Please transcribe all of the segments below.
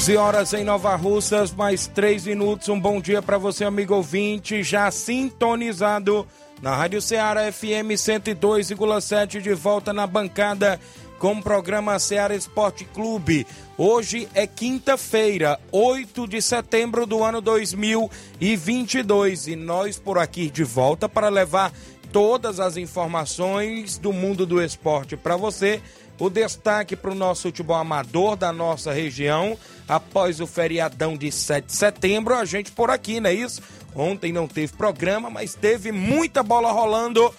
11 horas em Nova Russas, mais 3 minutos. Um bom dia para você, amigo ouvinte, já sintonizado na Rádio Ceará FM 102,7, de volta na bancada com o programa Ceará Esporte Clube. Hoje é quinta-feira, 8 de setembro do ano 2022 e nós por aqui de volta para levar todas as informações do mundo do esporte. Para você o destaque para o nosso futebol amador da nossa região, após o feriadão de 7 de setembro, a gente por aqui, não é isso? Ontem não teve programa, mas teve muita bola rolando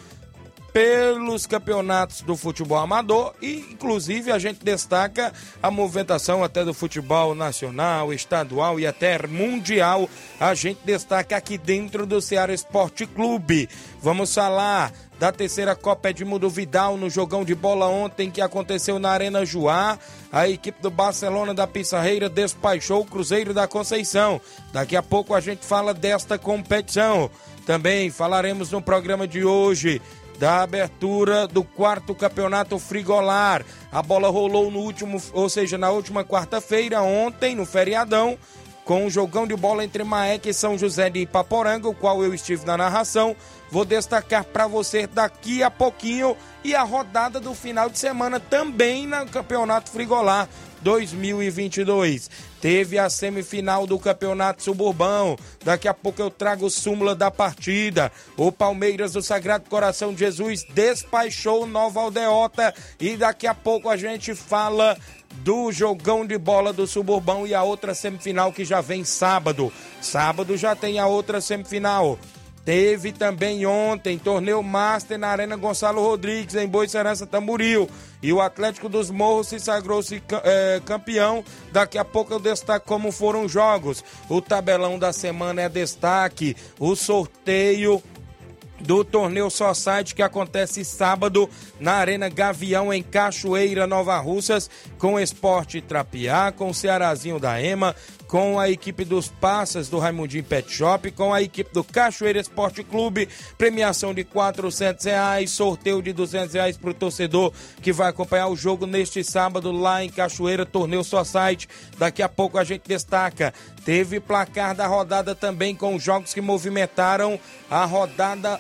pelos campeonatos do futebol amador e inclusive a gente destaca a movimentação até do futebol nacional, estadual e até mundial. A gente destaca aqui dentro do Ceará Esporte Clube. Vamos falar da terceira Copa Edmundo Vidal no jogão de bola ontem que aconteceu na Arena Juá. A equipe do Barcelona da Pissarreira despachou o Cruzeiro da Conceição. Daqui a pouco a gente fala desta competição. Também falaremos no programa de hoje da abertura do quarto campeonato frigolar. A bola rolou no último, ou seja, na última quarta-feira, ontem, no feriadão com um jogão de bola entre Maek e São José de Ipaporanga, o qual eu estive na narração. Vou destacar para você daqui a pouquinho e a rodada do final de semana também no Campeonato Frigolar 2022. Teve a semifinal do Campeonato Suburbão. Daqui a pouco eu trago súmula da partida. O Palmeiras do Sagrado Coração de Jesus despachou Nova Aldeota e daqui a pouco a gente fala do jogão de bola do Suburbão e a outra semifinal que já vem sábado. Sábado já tem a outra semifinal. Teve também ontem torneio Master na Arena Gonçalo Rodrigues, em Boicerança Tamburil. E o Atlético dos Morros se sagrou-se é, campeão. Daqui a pouco eu destaco como foram os jogos. O tabelão da semana é destaque. O sorteio do torneio Só Site que acontece sábado na Arena Gavião em Cachoeira, Nova Russas, com Esporte Trapiá, com o Cearazinho da EMA, com a equipe dos Passas do Raimundinho Pet Shop, com a equipe do Cachoeira Esporte Clube, premiação de quatrocentos reais, sorteio de duzentos reais para o torcedor que vai acompanhar o jogo neste sábado lá em Cachoeira, torneio Só Site. Daqui a pouco a gente destaca. Teve placar da rodada também com os jogos que movimentaram a rodada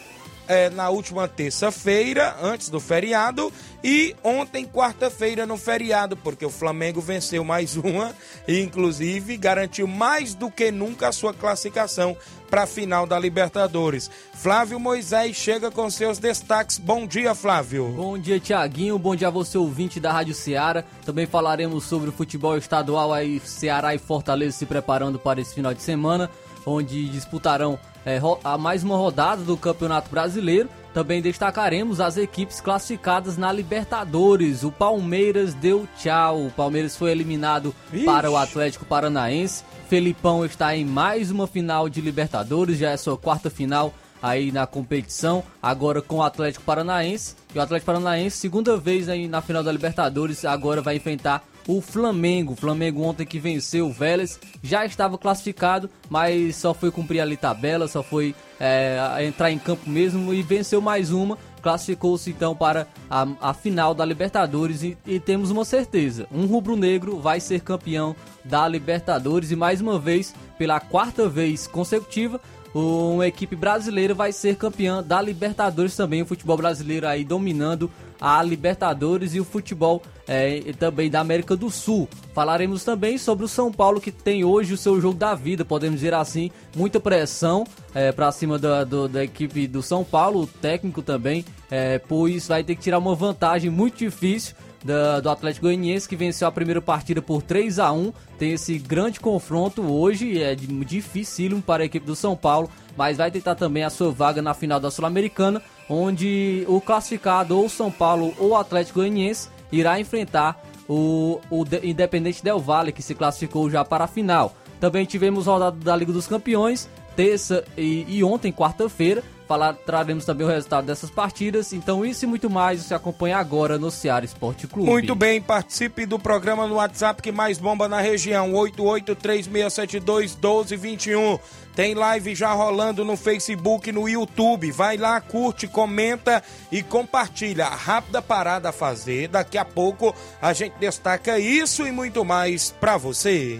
é, na última terça-feira, antes do feriado, e ontem, quarta-feira, no feriado, porque o Flamengo venceu mais uma e, inclusive, garantiu mais do que nunca a sua classificação para a final da Libertadores. Flávio Moisés chega com seus destaques. Bom dia, Flávio. Bom dia, Tiaguinho. Bom dia a você, ouvinte da Rádio Ceará. Também falaremos sobre o futebol estadual aí, Ceará e Fortaleza se preparando para esse final de semana, onde disputarão é, a mais uma rodada do Campeonato Brasileiro. Também destacaremos as equipes classificadas na Libertadores. O Palmeiras deu tchau. O Palmeiras foi eliminado Ixi. para o Atlético Paranaense. Felipão está em mais uma final de Libertadores, já é sua quarta final aí na competição, agora com o Atlético Paranaense. E o Atlético Paranaense, segunda vez aí na final da Libertadores, agora vai enfrentar o Flamengo. O Flamengo ontem que venceu o Vélez, já estava classificado, mas só foi cumprir ali tabela, só foi é, entrar em campo mesmo e venceu mais uma. Classificou-se então para a, a, final da Libertadores e, e temos uma certeza: um rubro-negro vai ser campeão da Libertadores e mais uma vez, pela quarta vez consecutiva, uma equipe brasileira vai ser campeã da Libertadores também, o futebol brasileiro aí dominando a Libertadores e o futebol é, também da América do Sul. Falaremos também sobre o São Paulo que tem hoje o seu jogo da vida, podemos dizer assim, muita pressão é, para cima da, do, da equipe do São Paulo, o técnico também, é, pois vai ter que tirar uma vantagem muito difícil do Atlético Goianiense que venceu a primeira partida por 3 a 1 Tem esse grande confronto hoje, é dificílimo para a equipe do São Paulo, mas vai tentar também a sua vaga na final da Sul-Americana, onde o classificado ou São Paulo ou Atlético Goianiense irá enfrentar o, o Independente Del Valle, que se classificou já para a final. Também tivemos rodada da Liga dos Campeões, terça e, e ontem, quarta-feira. Falar, traremos também o resultado dessas partidas. Então, isso e muito mais você acompanha agora no Ceará Esporte Clube. Muito bem, participe do programa no WhatsApp que mais bomba na região: 8836721221. Tem live já rolando no Facebook no YouTube. Vai lá, curte, comenta e compartilha. Rápida parada a fazer. Daqui a pouco a gente destaca isso e muito mais para você.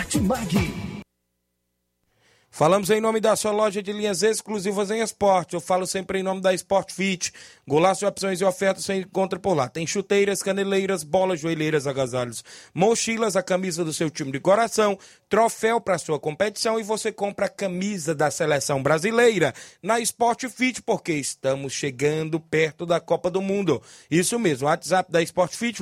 Martimag. Falamos em nome da sua loja de linhas exclusivas em esporte. Eu falo sempre em nome da Sport Fit. Golaço opções e ofertas você encontra por lá. Tem chuteiras, caneleiras, bolas, joelheiras, agasalhos, mochilas, a camisa do seu time de coração, troféu para sua competição e você compra a camisa da seleção brasileira na Sport Fit, porque estamos chegando perto da Copa do Mundo. Isso mesmo, WhatsApp da Sport Fit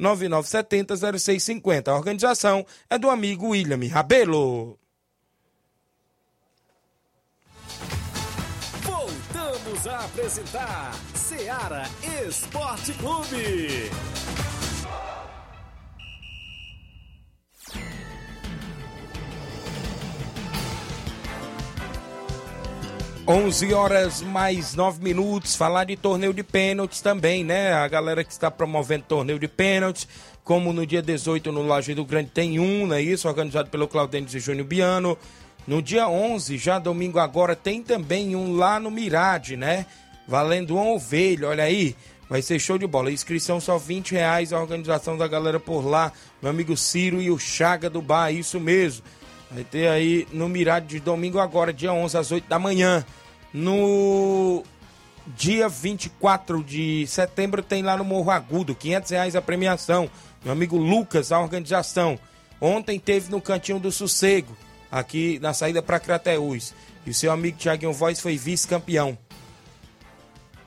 889-9970-0650. A organização é do amigo William Rabelo. A apresentar Seara Esporte Clube. 11 horas mais 9 minutos. Falar de torneio de pênaltis também, né? A galera que está promovendo torneio de pênaltis, como no dia 18 no Laje do Grande tem um, não é isso? Organizado pelo Claudêncio e Júnior Biano. No dia 11, já domingo agora, tem também um lá no Mirade, né? Valendo uma ovelha, olha aí. Vai ser show de bola. inscrição só 20 reais. A organização da galera por lá. Meu amigo Ciro e o Chaga do Bar, isso mesmo. Vai ter aí no Mirade de domingo agora, dia 11, às 8 da manhã. No dia 24 de setembro tem lá no Morro Agudo, 500 reais a premiação. Meu amigo Lucas, a organização. Ontem teve no Cantinho do Sossego, aqui na saída para Crateús. E o seu amigo Thiaguinho Voz foi vice-campeão.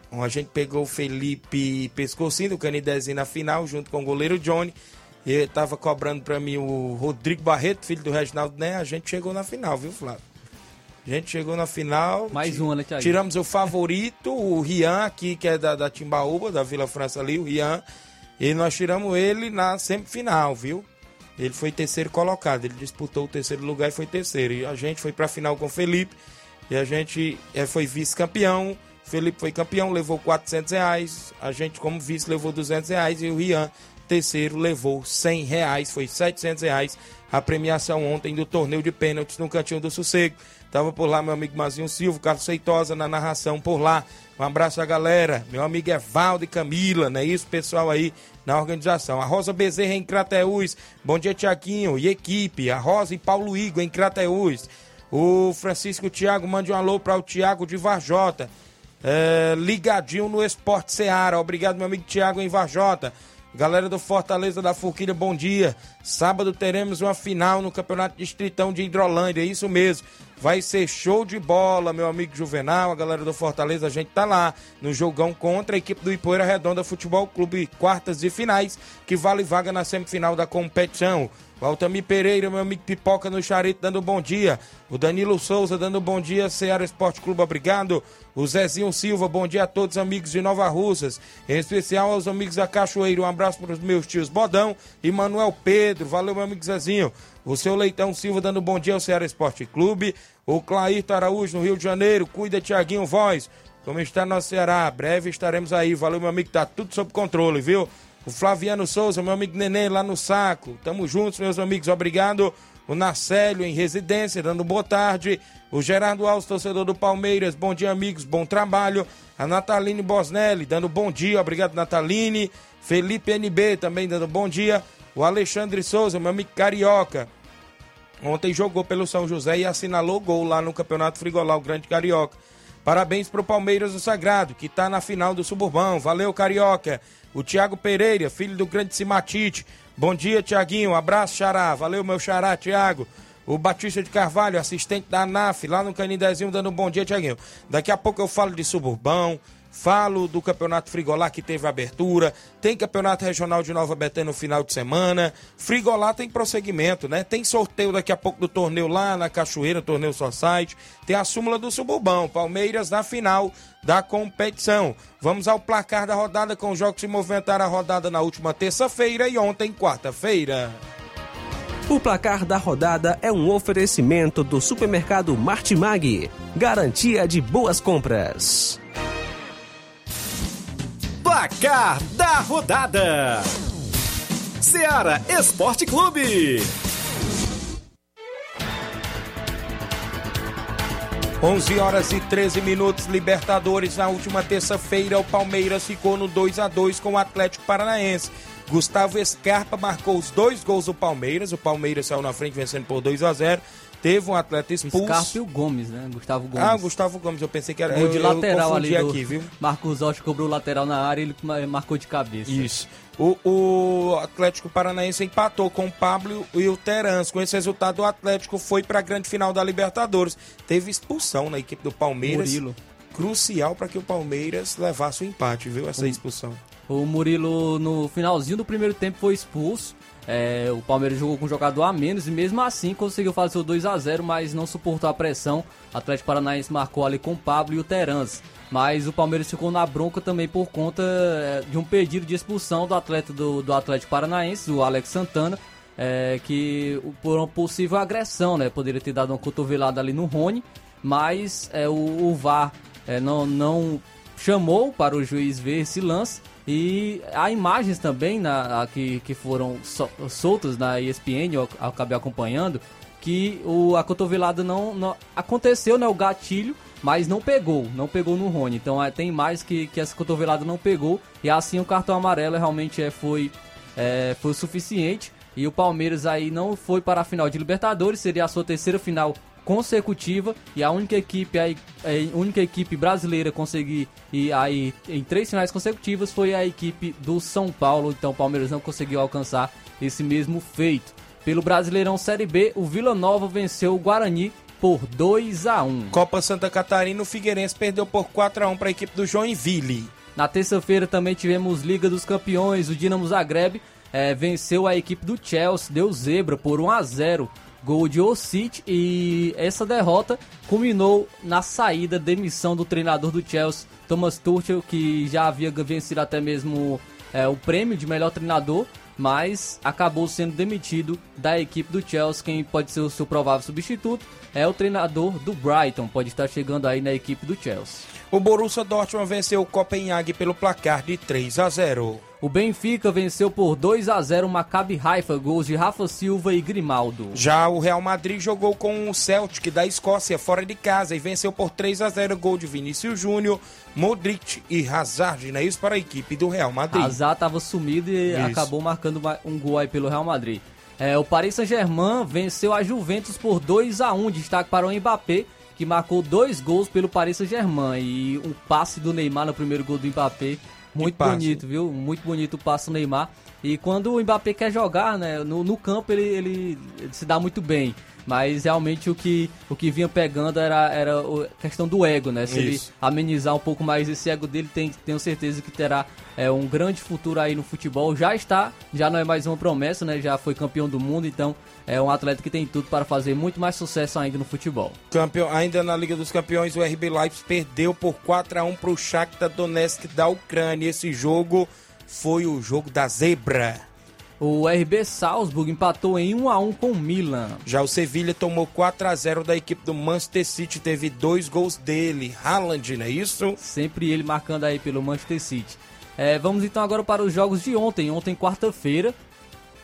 Então, a gente pegou o Felipe Pescocinho do Canidezinho na final, junto com o goleiro Johnny. E ele tava cobrando para mim o Rodrigo Barreto, filho do Reginaldo Né. A gente chegou na final, viu, Flávio? A gente chegou na final. Mais uma, né, Thiago? Tiramos o favorito, o Rian, aqui, que é da, da Timbaúba, da Vila França ali, o Rian. E nós tiramos ele na semifinal, viu? Ele foi terceiro colocado. Ele disputou o terceiro lugar e foi terceiro. E a gente foi pra final com o Felipe. E a gente é, foi vice-campeão. Felipe foi campeão, levou 400 reais. A gente, como vice, levou 200 reais. E o Rian, terceiro, levou 100 reais. Foi 700 reais a premiação ontem do torneio de pênaltis no Cantinho do Sossego. Tava por lá meu amigo Mazinho Silva, Carlos Seitosa na narração por lá. Um abraço à galera. Meu amigo Evaldo e Camila, não é isso, pessoal aí na organização. A Rosa Bezerra em Crateús. Bom dia, Tiaguinho e equipe. A Rosa e Paulo Igor em Crateús. O Francisco Tiago mande um alô para o Tiago de Varjota. É, ligadinho no Esporte Seara. Obrigado, meu amigo Tiago em Varjota. Galera do Fortaleza da Forquilha, bom dia. Sábado teremos uma final no Campeonato Distritão de Hidrolândia, é isso mesmo. Vai ser show de bola, meu amigo Juvenal, a galera do Fortaleza, a gente tá lá no jogão contra a equipe do Ipoeira Redonda Futebol Clube, quartas e finais, que vale vaga na semifinal da competição. O Altamir Pereira, meu amigo Pipoca no Charito, dando bom dia. O Danilo Souza dando bom dia, Ceará Esporte Clube, obrigado. O Zezinho Silva, bom dia a todos amigos de Nova Russas, em especial aos amigos da Cachoeira. Um abraço para os meus tios Bodão e Manuel Pedro. Valeu, meu amigo Zezinho. O seu Leitão Silva dando bom dia ao Ceará Esporte Clube. O Clairto Araújo no Rio de Janeiro. Cuida, Tiaguinho Voz. Como está no Ceará? Breve estaremos aí. Valeu, meu amigo. Tá tudo sob controle, viu? O Flaviano Souza, meu amigo Nenê lá no saco. Tamo juntos, meus amigos. Obrigado. O Narcélio em residência, dando boa tarde. O Gerardo Alves, torcedor do Palmeiras. Bom dia, amigos. Bom trabalho. A Nataline Bosnelli, dando bom dia. Obrigado, Nataline. Felipe NB também dando bom dia. O Alexandre Souza, meu amigo Carioca. Ontem jogou pelo São José e assinalou gol lá no Campeonato Frigolar, o Grande Carioca. Parabéns pro Palmeiras do Sagrado, que tá na final do Suburbão. Valeu, Carioca. O Tiago Pereira, filho do grande Simatite. Bom dia, Tiaguinho. Abraço, Xará. Valeu, meu Xará, Tiago. O Batista de Carvalho, assistente da ANAF, lá no Canidezinho, dando um bom dia, Tiaguinho. Daqui a pouco eu falo de Suburbão, Falo do Campeonato Frigolá que teve abertura, tem Campeonato Regional de Nova Betânia no final de semana. Frigolá tem prosseguimento, né? Tem sorteio daqui a pouco do torneio lá na Cachoeira, torneio Society. Tem a súmula do Suburbão, Palmeiras na final da competição. Vamos ao placar da rodada com os jogos que se movimentaram a rodada na última terça-feira e ontem, quarta-feira. O placar da rodada é um oferecimento do supermercado Martimag. Garantia de boas compras. Placar da rodada: Seara Esporte Clube. 11 horas e 13 minutos, Libertadores. Na última terça-feira, o Palmeiras ficou no 2 a 2 com o Atlético Paranaense. Gustavo Scarpa marcou os dois gols do Palmeiras. O Palmeiras saiu na frente vencendo por 2 a 0 Teve um atleta expulso. Scarpa e o Gomes, né? Gustavo Gomes. Ah, Gustavo Gomes, eu pensei que era. Gol de eu, lateral eu ali. Do... aqui, viu? Marcos Rocha cobrou lateral na área e ele marcou de cabeça. Isso. O, o, Atlético Paranaense empatou com o Pablo e o Terans. Com esse resultado, o Atlético foi para a grande final da Libertadores. Teve expulsão na equipe do Palmeiras. Murilo. Crucial para que o Palmeiras levasse o empate, viu? Essa expulsão. O Murilo, no finalzinho do primeiro tempo, foi expulso. É, o Palmeiras jogou com jogador a menos e mesmo assim conseguiu fazer o 2 a 0 mas não suportou a pressão. Atlético Paranaense marcou ali com o Pablo e o Terans. Mas o Palmeiras ficou na bronca também por conta é, de um pedido de expulsão do atleta do, do Atlético Paranaense, o Alex Santana, é, que por uma possível agressão, né? Poderia ter dado uma cotovelada ali no Rony, mas é, o, o VAR é, não, não chamou para o juiz ver esse lance e há imagens também na, que, que foram soltas na ESPN, eu acabei acompanhando, que o, a cotovelada não, não aconteceu, né? O gatilho, mas não pegou, não pegou no Rony. Então é, tem mais que, que essa cotovelada não pegou. E assim o cartão amarelo realmente é, foi, é, foi o suficiente. E o Palmeiras aí não foi para a final de Libertadores, seria a sua terceira final consecutiva e a única equipe aí, a única equipe brasileira a conseguir ir aí em três finais consecutivas foi a equipe do São Paulo. Então o Palmeiras não conseguiu alcançar esse mesmo feito. Pelo Brasileirão Série B, o Vila Nova venceu o Guarani por 2 a 1. Copa Santa Catarina, o Figueirense perdeu por 4 a 1 para a equipe do Joinville. Na terça-feira também tivemos Liga dos Campeões, o Dinamo Zagreb é, venceu a equipe do Chelsea, deu zebra por 1 a 0 gol de Ossit e essa derrota culminou na saída, demissão do treinador do Chelsea, Thomas Tuchel, que já havia vencido até mesmo é, o prêmio de melhor treinador, mas acabou sendo demitido da equipe do Chelsea. Quem pode ser o seu provável substituto é o treinador do Brighton, pode estar chegando aí na equipe do Chelsea. O Borussia Dortmund venceu o Copenhague pelo placar de 3 a 0. O Benfica venceu por 2 a 0 o Maccabi Haifa, gols de Rafa Silva e Grimaldo. Já o Real Madrid jogou com o Celtic da Escócia fora de casa e venceu por 3 a 0 gol de Vinícius Júnior, Modric e Hazard, não é isso para a equipe do Real Madrid. Hazard estava sumido e isso. acabou marcando um gol aí pelo Real Madrid. É, o Paris Saint-Germain venceu a Juventus por 2 a 1 destaque para o Mbappé, que marcou dois gols pelo Paris Saint-Germain e um passe do Neymar no primeiro gol do Mbappé muito bonito, viu? Muito bonito o passo Neymar. E quando o Mbappé quer jogar, né, no, no campo ele, ele, ele se dá muito bem. Mas realmente o que, o que vinha pegando era, era a questão do ego, né? Se Isso. ele amenizar um pouco mais esse ego dele, tem, tenho certeza que terá é, um grande futuro aí no futebol. Já está, já não é mais uma promessa, né? Já foi campeão do mundo, então é um atleta que tem tudo para fazer muito mais sucesso ainda no futebol. Campeão, ainda na Liga dos Campeões, o RB Leipzig perdeu por 4 a 1 para o Shakhtar Donetsk da Ucrânia. Esse jogo foi o jogo da zebra. O RB Salzburg empatou em 1 a 1 com o Milan. Já o Sevilha tomou 4 a 0 da equipe do Manchester City, teve dois gols dele. Haaland, não é isso? Sempre ele marcando aí pelo Manchester City. É, vamos então agora para os jogos de ontem. Ontem, quarta-feira,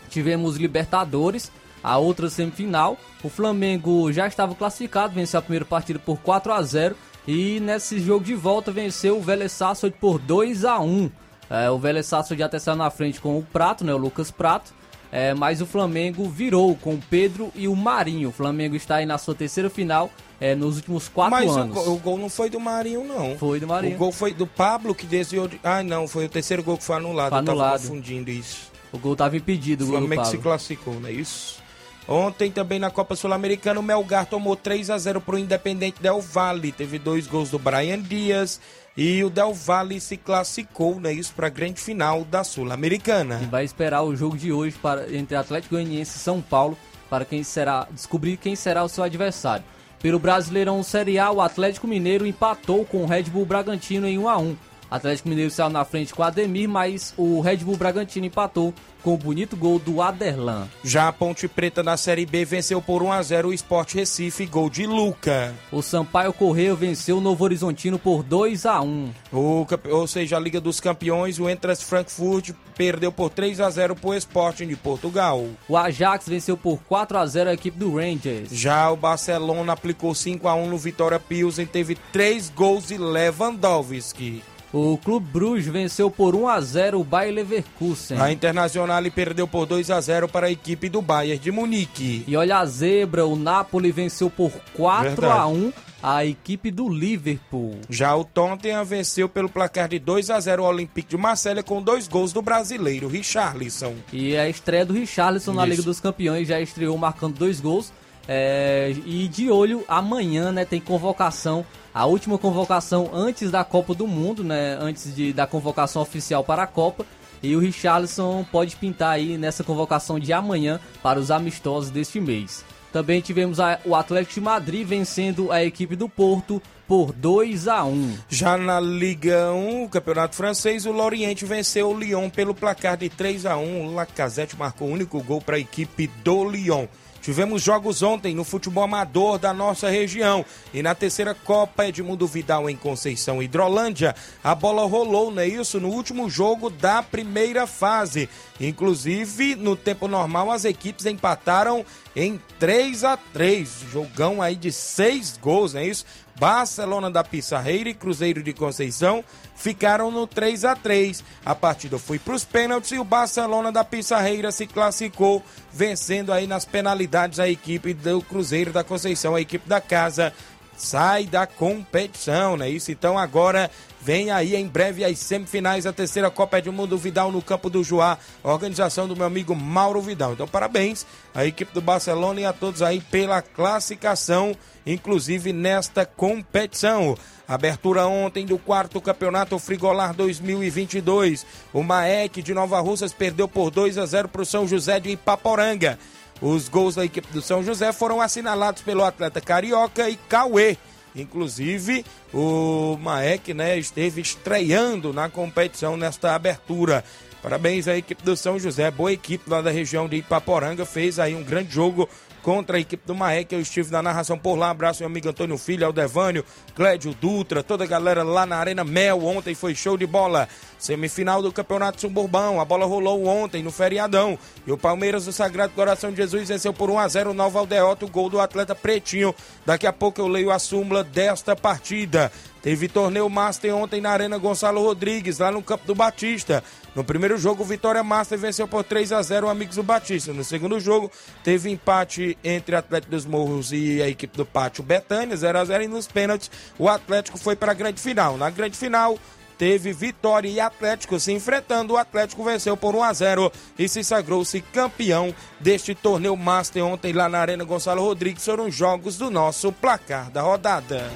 tivemos Libertadores, a outra semifinal. O Flamengo já estava classificado, venceu a primeira partida por 4 a 0 e nesse jogo de volta venceu o Vélez Sarsfield por 2 a 1. É, o Vélez Sarsfield já até saiu na frente com o Prato, né, o Lucas Prato. É, mas o Flamengo virou com o Pedro e o Marinho. O Flamengo está aí na sua terceira final é, nos últimos quatro Mas o, anos. go- o gol não foi do Marinho, não. Foi do Marinho. O gol foi do Pablo que desviou de. Ah, não, foi o terceiro gol que foi anulado. Foi Eu tava anulado. confundindo isso. O gol estava impedido, O o Flamengo se classificou, não é isso? Ontem também na Copa Sul-Americana o Melgar tomou 3 a 0 pro Independente Del Valle. Teve dois gols do Brian Dias e o Del Valle se classificou, não é isso, para a grande final da E Sul-Americana. vai esperar o jogo de hoje para, entre Atlético Goianiense e São Paulo para quem será descobrir quem será o seu adversário. Pelo Brasileirão Série A, o Atlético Mineiro empatou com o Red Bull Bragantino em 1 a 1. Atlético Mineiro saiu na frente com o Ademir, mas o Red Bull Bragantino empatou com o bonito gol do Aderlan. Já a Ponte Preta na Série B venceu por 1 a 0 o Sport Recife, gol de Luca. O Sampaio Correio venceu o Novo Horizontino por 2 a 1. O, ou seja, a Liga dos Campeões, o Entras Frankfurt perdeu por 3 a 0 pro Sporting de Portugal. O Ajax venceu por 4 a 0 a equipe do Rangers. Já o Barcelona aplicou 5 a 1 no Vitória Pilsen, teve três gols de Lewandowski. O Clube Bruges venceu por 1 a 0 o Bayer Leverkusen. A Internacional perdeu por 2 a 0 para a equipe do Bayern de Munique. E olha a zebra, o Napoli venceu por 4 Verdade. a 1 a equipe do Liverpool. Já o Tottenham venceu pelo placar de 2 a 0 o Olympique de Marselha com dois gols do brasileiro Richarlison. E a estreia do Richarlison na Isso. Liga dos Campeões já estreou marcando dois gols. É, e de olho, amanhã né, tem convocação, a última convocação antes da Copa do Mundo, né, antes de, da convocação oficial para a Copa. E o Richarlison pode pintar aí nessa convocação de amanhã para os amistosos deste mês. Também tivemos a- o Atlético de Madrid vencendo a equipe do Porto por 2 a 1 Já na Liga 1, o Campeonato Francês, o Lorient venceu o Lyon pelo placar de 3 a 1 O Lacazette marcou o único gol para a equipe do Lyon. Tivemos jogos ontem no futebol amador da nossa região. E na terceira Copa Edmundo Vidal em Conceição Hidrolândia, a bola rolou, não é isso? No último jogo da primeira fase. Inclusive, no tempo normal, as equipes empataram em 3 a 3 Jogão aí de seis gols, não é isso? Barcelona da Pissarreira e Cruzeiro de Conceição ficaram no 3 a 3 A partida foi para os pênaltis e o Barcelona da Pissarreira se classificou, vencendo aí nas penalidades a equipe do Cruzeiro da Conceição, a equipe da casa sai da competição, né? Isso então agora vem aí em breve as semifinais da terceira Copa Edmundo Vidal no campo do Joá, organização do meu amigo Mauro Vidal. Então parabéns à equipe do Barcelona e a todos aí pela classificação, inclusive nesta competição. Abertura ontem do quarto campeonato Frigolar 2022. O Maek de Nova Russas perdeu por 2 a 0 para o São José de Ipaporanga. Os gols da equipe do São José foram assinalados pelo atleta Carioca e Cauê. Inclusive, o Maek né, esteve estreando na competição nesta abertura. Parabéns à equipe do São José, boa equipe lá da região de Ipaporanga, fez aí um grande jogo contra a equipe do Maek. Eu estive na narração por lá. Abraço meu amigo Antônio Filho, Aldevânio, Clédio Dutra, toda a galera lá na Arena Mel. Ontem foi show de bola. Semifinal do Campeonato Suburbão. A bola rolou ontem no feriadão. E o Palmeiras do Sagrado Coração de Jesus venceu por 1 a 0 o Nova Aldeota, o gol do atleta Pretinho. Daqui a pouco eu leio a súmula desta partida. Teve torneio Master ontem na Arena Gonçalo Rodrigues, lá no Campo do Batista. No primeiro jogo, Vitória Master venceu por 3 a 0 o Amigos do Batista. No segundo jogo, teve empate entre Atlético dos Morros e a equipe do Pátio Betânia, 0 a 0 E nos pênaltis, o Atlético foi para a grande final. Na grande final, teve Vitória e Atlético se enfrentando. O Atlético venceu por 1 a 0 e se sagrou-se campeão deste torneio Master ontem lá na Arena Gonçalo Rodrigues. Foram jogos do nosso placar da rodada.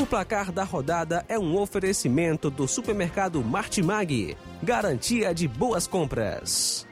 O placar da rodada é um oferecimento do supermercado Martimag. Garantia de boas compras.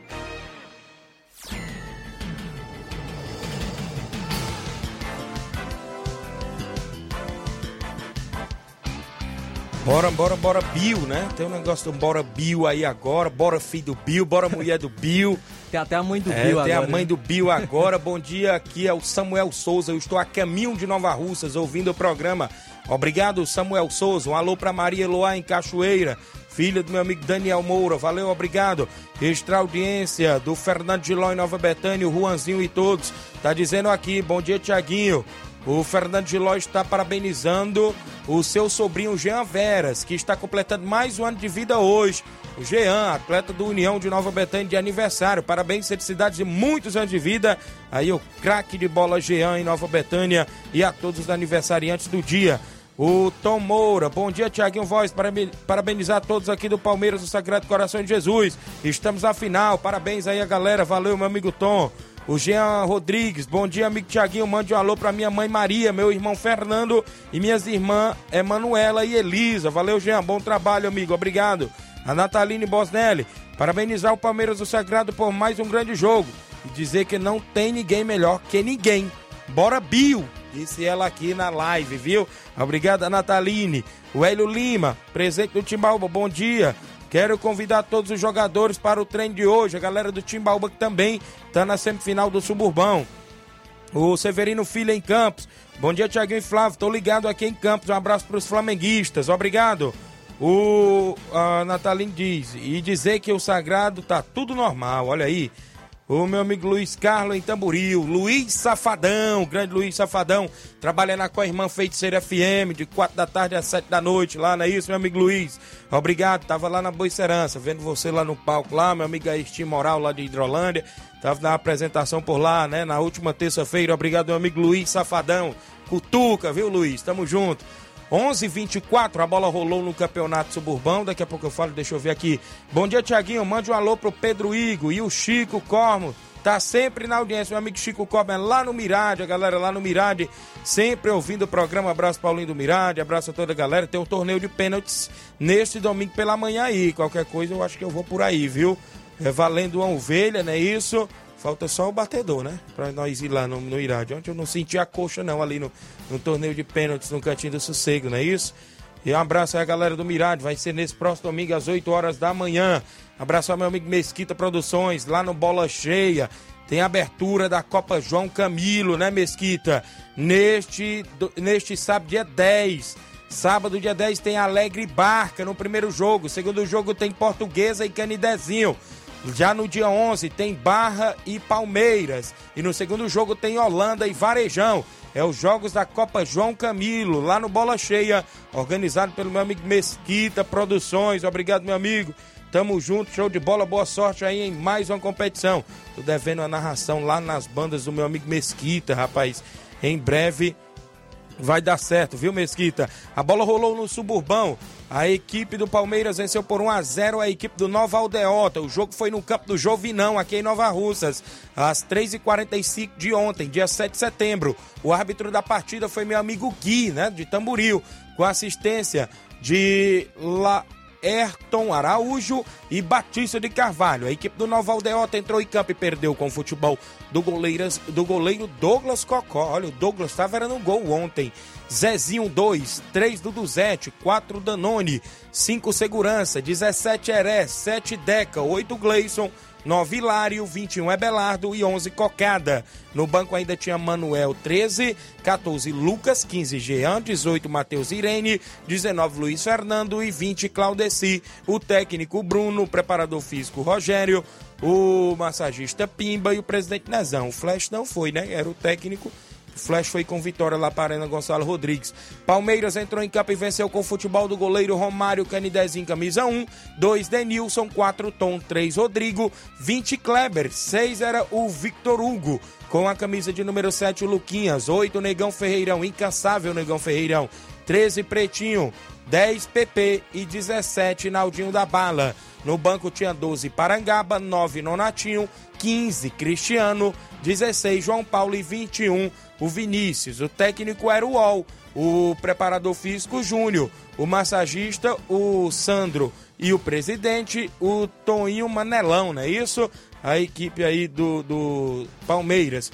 Bora, bora, bora Bill, né? Tem um negócio do bora Bill aí agora, bora filho do Bill, bora mulher do Bill. Tem até a mãe do É, Bill tem agora. a mãe né? do Bill agora. Bom dia, aqui é o Samuel Souza. Eu estou a caminho de Nova Russas ouvindo o programa. Obrigado, Samuel Souza. Um alô para Maria Eloá em Cachoeira, filha do meu amigo Daniel Moura. Valeu, obrigado. Extra audiência do Fernando Giló em Nova Betânia, o Juanzinho e todos. Tá dizendo aqui, bom dia, Tiaguinho. O Fernando Giló está parabenizando o seu sobrinho Jean Veras, que está completando mais um ano de vida hoje. O Jean, atleta do União de Nova Betânia de aniversário. Parabéns, felicidades e muitos anos de vida. Aí o craque de bola Jean em Nova Betânia e a todos os aniversariantes do dia. O Tom Moura, bom dia, Tiaguinho Voz. Parabe- Parabenizar todos aqui do Palmeiras, do Sagrado Coração de Jesus. Estamos na final. Parabéns aí a galera. Valeu, meu amigo Tom. O Jean Rodrigues, bom dia, amigo Tiaguinho. Mande um alô pra minha mãe Maria, meu irmão Fernando e minhas irmãs Emanuela e Elisa. Valeu, Jean. Bom trabalho, amigo. Obrigado. A Nataline Bosnelli, parabenizar o Palmeiras do Sagrado por mais um grande jogo e dizer que não tem ninguém melhor que ninguém. Bora, Bill! Disse ela aqui na live, viu? Obrigado, Nataline. O Hélio Lima, presente do Timbaúba, bom dia. Quero convidar todos os jogadores para o treino de hoje. A galera do Timbaúba que também está na semifinal do Suburbão. O Severino Filho em Campos. Bom dia, Tiaguinho e Flávio. Tô ligado aqui em Campos. Um abraço para os flamenguistas. Obrigado. O a Nataline diz. E dizer que o Sagrado tá tudo normal. Olha aí. O meu amigo Luiz Carlos em Tamboril. Luiz Safadão. Grande Luiz Safadão. Trabalhando com a irmã Feiticeira FM. De 4 da tarde às 7 da noite. Lá, não é isso, meu amigo Luiz? Obrigado. Tava lá na Boicerança. Vendo você lá no palco lá. Meu amigo Aistim Moral lá de Hidrolândia. Tava na apresentação por lá, né? Na última terça-feira. Obrigado, meu amigo Luiz Safadão. Cutuca, viu, Luiz? Tamo junto. 11:24 a bola rolou no Campeonato Suburbão. Daqui a pouco eu falo, deixa eu ver aqui. Bom dia, Tiaguinho. Mande um alô pro Pedro Igo e o Chico Cormo. Tá sempre na audiência, meu amigo Chico Cormo é lá no Mirade, a galera lá no Mirade, sempre ouvindo o programa. Abraço Paulinho do Mirade, abraço a toda a galera. Tem um torneio de pênaltis neste domingo pela manhã aí. Qualquer coisa eu acho que eu vou por aí, viu? É valendo uma ovelha, não é isso? Falta só o batedor, né? Pra nós ir lá no, no Irade. Ontem eu não senti a coxa, não, ali no, no torneio de pênaltis no Cantinho do Sossego, não é isso? E um abraço aí a galera do Mirade. Vai ser nesse próximo domingo às 8 horas da manhã. Abraço ao meu amigo Mesquita Produções, lá no Bola Cheia. Tem abertura da Copa João Camilo, né, Mesquita? Neste, do- neste sábado, dia 10. Sábado, dia 10, tem Alegre Barca no primeiro jogo. Segundo jogo tem Portuguesa e Canidezinho. Já no dia 11 tem Barra e Palmeiras. E no segundo jogo tem Holanda e Varejão. É os jogos da Copa João Camilo, lá no Bola Cheia, organizado pelo meu amigo Mesquita Produções. Obrigado, meu amigo. Tamo junto, show de bola, boa sorte aí em mais uma competição. Tô devendo a narração lá nas bandas do meu amigo Mesquita, rapaz. Em breve vai dar certo, viu, Mesquita? A bola rolou no Suburbão. A equipe do Palmeiras venceu por 1 a 0 a equipe do Nova Aldeota. O jogo foi no campo do Jovinão, aqui em Nova Russas, às 3h45 de ontem, dia 7 de setembro. O árbitro da partida foi meu amigo Gui, né, de Tamburil, com assistência de La... Ayrton Araújo e Batista de Carvalho. A equipe do Nova Aldeota entrou em campo e perdeu com o futebol do, goleiras, do goleiro Douglas Cocó. Olha, o Douglas estava era no gol ontem. Zezinho 2, 3 do Duzete, 4 Danone, 5 Segurança, 17 Heré, 7 Deca, 8 Gleison, 9 Hilário, 21 Ebelardo e 11 Cocada. No banco ainda tinha Manuel 13, 14 Lucas, 15 Jean, 18 Matheus Irene, 19 Luiz Fernando e 20 Claudeci. O técnico Bruno, o preparador físico Rogério, o massagista Pimba e o presidente Nezão. O Flash não foi, né? Era o técnico Flash foi com vitória lá para Arena Gonçalo Rodrigues. Palmeiras entrou em campo e venceu com o futebol do goleiro Romário Canidezinho, camisa 1, 2 Denilson, 4 Tom, 3 Rodrigo, 20 Kleber, 6 era o Victor Hugo. Com a camisa de número 7, o Luquinhas. 8, Negão Ferreirão. Incansável Negão Ferreirão. 13, Pretinho. 10, PP. E 17, Naldinho da Bala. No banco tinha 12, Parangaba. 9, Nonatinho. 15, Cristiano. 16, João Paulo. E 21, o Vinícius. O técnico era o UOL. O preparador físico, Júnior. O massagista, o Sandro. E o presidente, o Toninho Manelão, não é isso? a equipe aí do, do Palmeiras.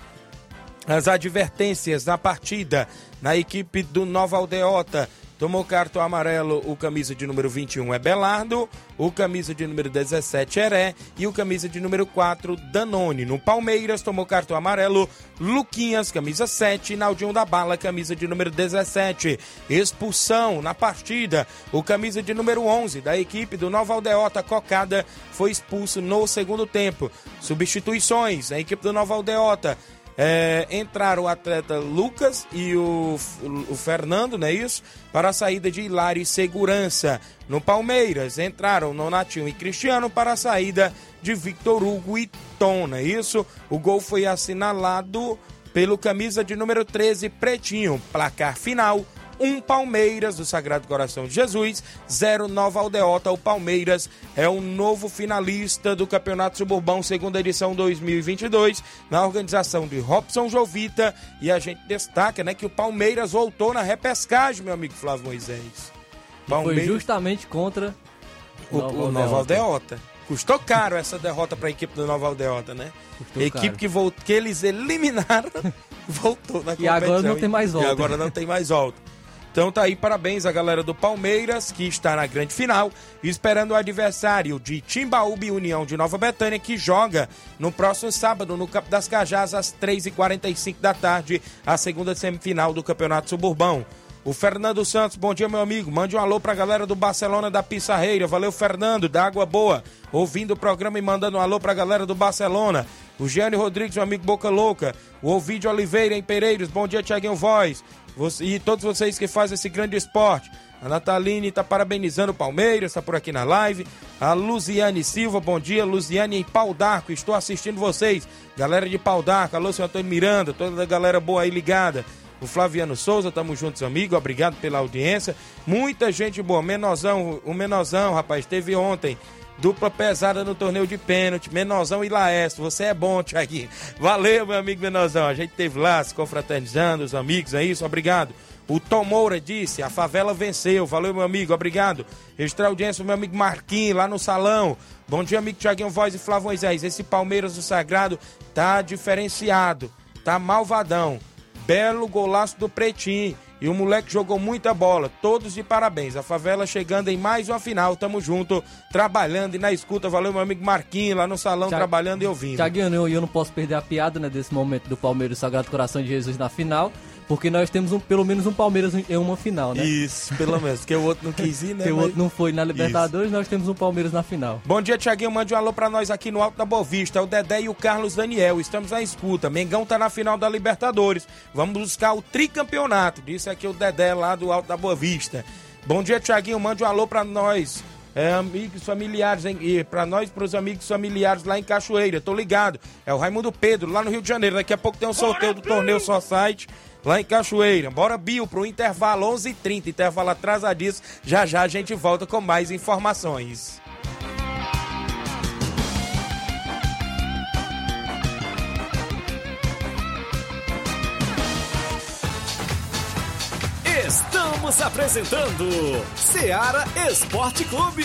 As advertências na partida na equipe do Nova Aldeota. Tomou cartão amarelo o camisa de número 21 é Belardo, o camisa de número 17 Heré e o camisa de número 4 Danone. No Palmeiras tomou cartão amarelo Luquinhas, camisa 7, Naldinho da Bala, camisa de número 17. Expulsão na partida, o camisa de número 11 da equipe do Nova Aldeota Cocada foi expulso no segundo tempo. Substituições, a equipe do Nova Aldeota é, entraram o atleta Lucas e o, o, Fernando, não é isso? Para a saída de Hilário e Segurança. No Palmeiras, entraram Nonatinho e Cristiano para a saída de Victor Hugo e Tom, não é isso? O gol foi assinalado pelo camisa de número 13, Pretinho. Placar final, 1 Palmeiras do Sagrado Coração de Jesus, 0 Nova Aldeota. O Palmeiras é o novo finalista do Campeonato Suburbão, segunda edição 2022, na organização de Robson Jovita. E a gente destaca né, que o Palmeiras voltou na repescagem, meu amigo Flávio Moisés. Palmeiras... Foi justamente contra o Nova, o Nova Aldeota. Custou caro essa derrota para a equipe do Nova Aldeota, né? Custou equipe que, volt... que eles eliminaram voltou na competição. E agora não tem mais volta. E agora não tem mais volta. Então tá aí, parabéns à galera do Palmeiras, que está na grande final, esperando o adversário de Timbaúba e União de Nova Betânia, que joga no próximo sábado no Campo das Cajás, às 3h45 da tarde, a segunda semifinal do Campeonato Suburbão. O Fernando Santos, bom dia, meu amigo. Mande um alô pra galera do Barcelona da Pissarreira. Valeu, Fernando, da Água Boa. Ouvindo o programa e mandando um alô pra galera do Barcelona. O Gianni Rodrigues, meu amigo Boca Louca. O Ovidio Oliveira, em Pereiros. Bom dia, Tiaguinho Voz. Você, e todos vocês que fazem esse grande esporte. A Nataline está parabenizando o Palmeiras, está por aqui na live. A Luziane Silva, bom dia. Luziane em Pau d'Arco, estou assistindo vocês. Galera de Pau d'Arco, alô, senhor Antônio Miranda, toda a galera boa aí ligada. O Flaviano Souza, tamo juntos, amigo. Obrigado pela audiência. Muita gente boa. Menosão, o Menosão, rapaz, teve ontem Dupla pesada no torneio de pênalti, Menosão e Laércio. Você é bom, Tiaguinho. Valeu, meu amigo Menosão. A gente teve lá se confraternizando, os amigos, é isso? Obrigado. O Tom Moura disse, a favela venceu. Valeu, meu amigo, obrigado. Extra audiência, meu amigo Marquinhos, lá no salão. Bom dia, amigo Tiaguinho Voz e Flávio Moisés. Esse Palmeiras do Sagrado tá diferenciado, tá malvadão. Belo golaço do Pretinho. E o moleque jogou muita bola. Todos de parabéns. A favela chegando em mais uma final. Tamo junto, trabalhando e na escuta. Valeu, meu amigo Marquinhos, lá no salão, Thiago, trabalhando e ouvindo. Tiaguinho, eu, eu não posso perder a piada, né, desse momento do Palmeiras Sagrado Coração de Jesus na final. Porque nós temos um, pelo menos um Palmeiras em uma final, né? Isso, pelo menos. Porque o outro não quis ir, né? Porque o outro não foi na Libertadores, Isso. nós temos um Palmeiras na final. Bom dia, Tiaguinho. Mande um alô pra nós aqui no Alto da Bovista. É o Dedé e o Carlos Daniel. Estamos na escuta. Mengão tá na final da Libertadores. Vamos buscar o tricampeonato. Disse aqui o Dedé lá do Alto da Bovista. Bom dia, Tiaguinho. Mande um alô pra nós. É, amigos familiares, hein? E pra nós, pros amigos familiares lá em Cachoeira, tô ligado. É o Raimundo Pedro, lá no Rio de Janeiro. Daqui a pouco tem um sorteio do torneio Só Site lá em Cachoeira. Bora, Bill, pro intervalo 11h30, intervalo atrasadíssimo. Já já a gente volta com mais informações. Estamos apresentando Seara Esporte Clube.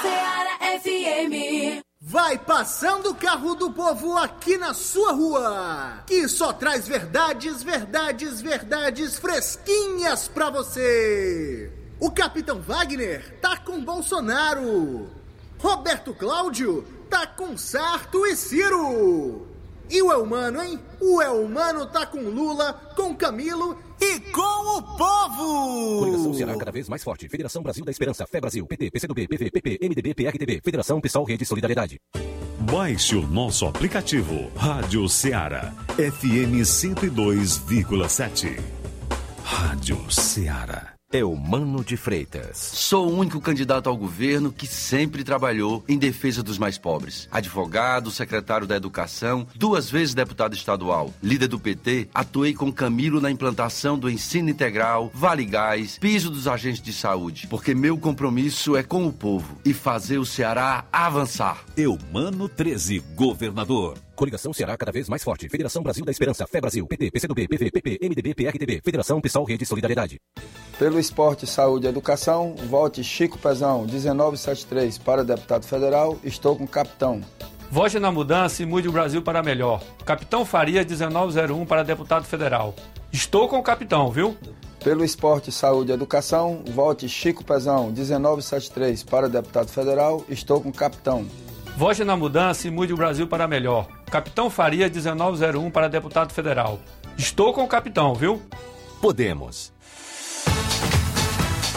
Ceará FM. Vai passando o carro do povo aqui na sua rua, que só traz verdades, verdades, verdades fresquinhas pra você. O Capitão Wagner tá com Bolsonaro. Roberto Cláudio tá com Sarto e Ciro. E o Elmano, hein? O Elmano tá com Lula, com Camilo e com o povo! Coligação Ceará cada vez mais forte. Federação Brasil da Esperança, Fé Brasil, PT, PCdoB, PV, PP, MDB, PRTB, Federação Pessoal Rede Solidariedade. Baixe o nosso aplicativo Rádio Ceará, FM 102,7. Rádio Ceará. Eumano de Freitas. Sou o único candidato ao governo que sempre trabalhou em defesa dos mais pobres. Advogado, secretário da Educação, duas vezes deputado estadual. Líder do PT, atuei com Camilo na implantação do ensino integral, Vale Gás, piso dos agentes de saúde. Porque meu compromisso é com o povo e fazer o Ceará avançar. Eumano 13, governador. Coligação Ceará cada vez mais forte. Federação Brasil da Esperança, Fé Brasil, PT, PCdoB, PV, PP, MDB, PRTB, Federação Pessoal Rede Solidariedade. Pelo esporte, saúde e educação, vote Chico Pezão, 1973, para deputado federal, estou com o capitão. Vote na mudança e mude o Brasil para melhor. Capitão Faria, 1901, para deputado federal. Estou com o capitão, viu? Pelo esporte, saúde e educação, vote Chico Pezão, 1973, para deputado federal, estou com o capitão. Vote na mudança e mude o Brasil para melhor. Capitão Faria, 1901, para deputado federal. Estou com o capitão, viu? Podemos.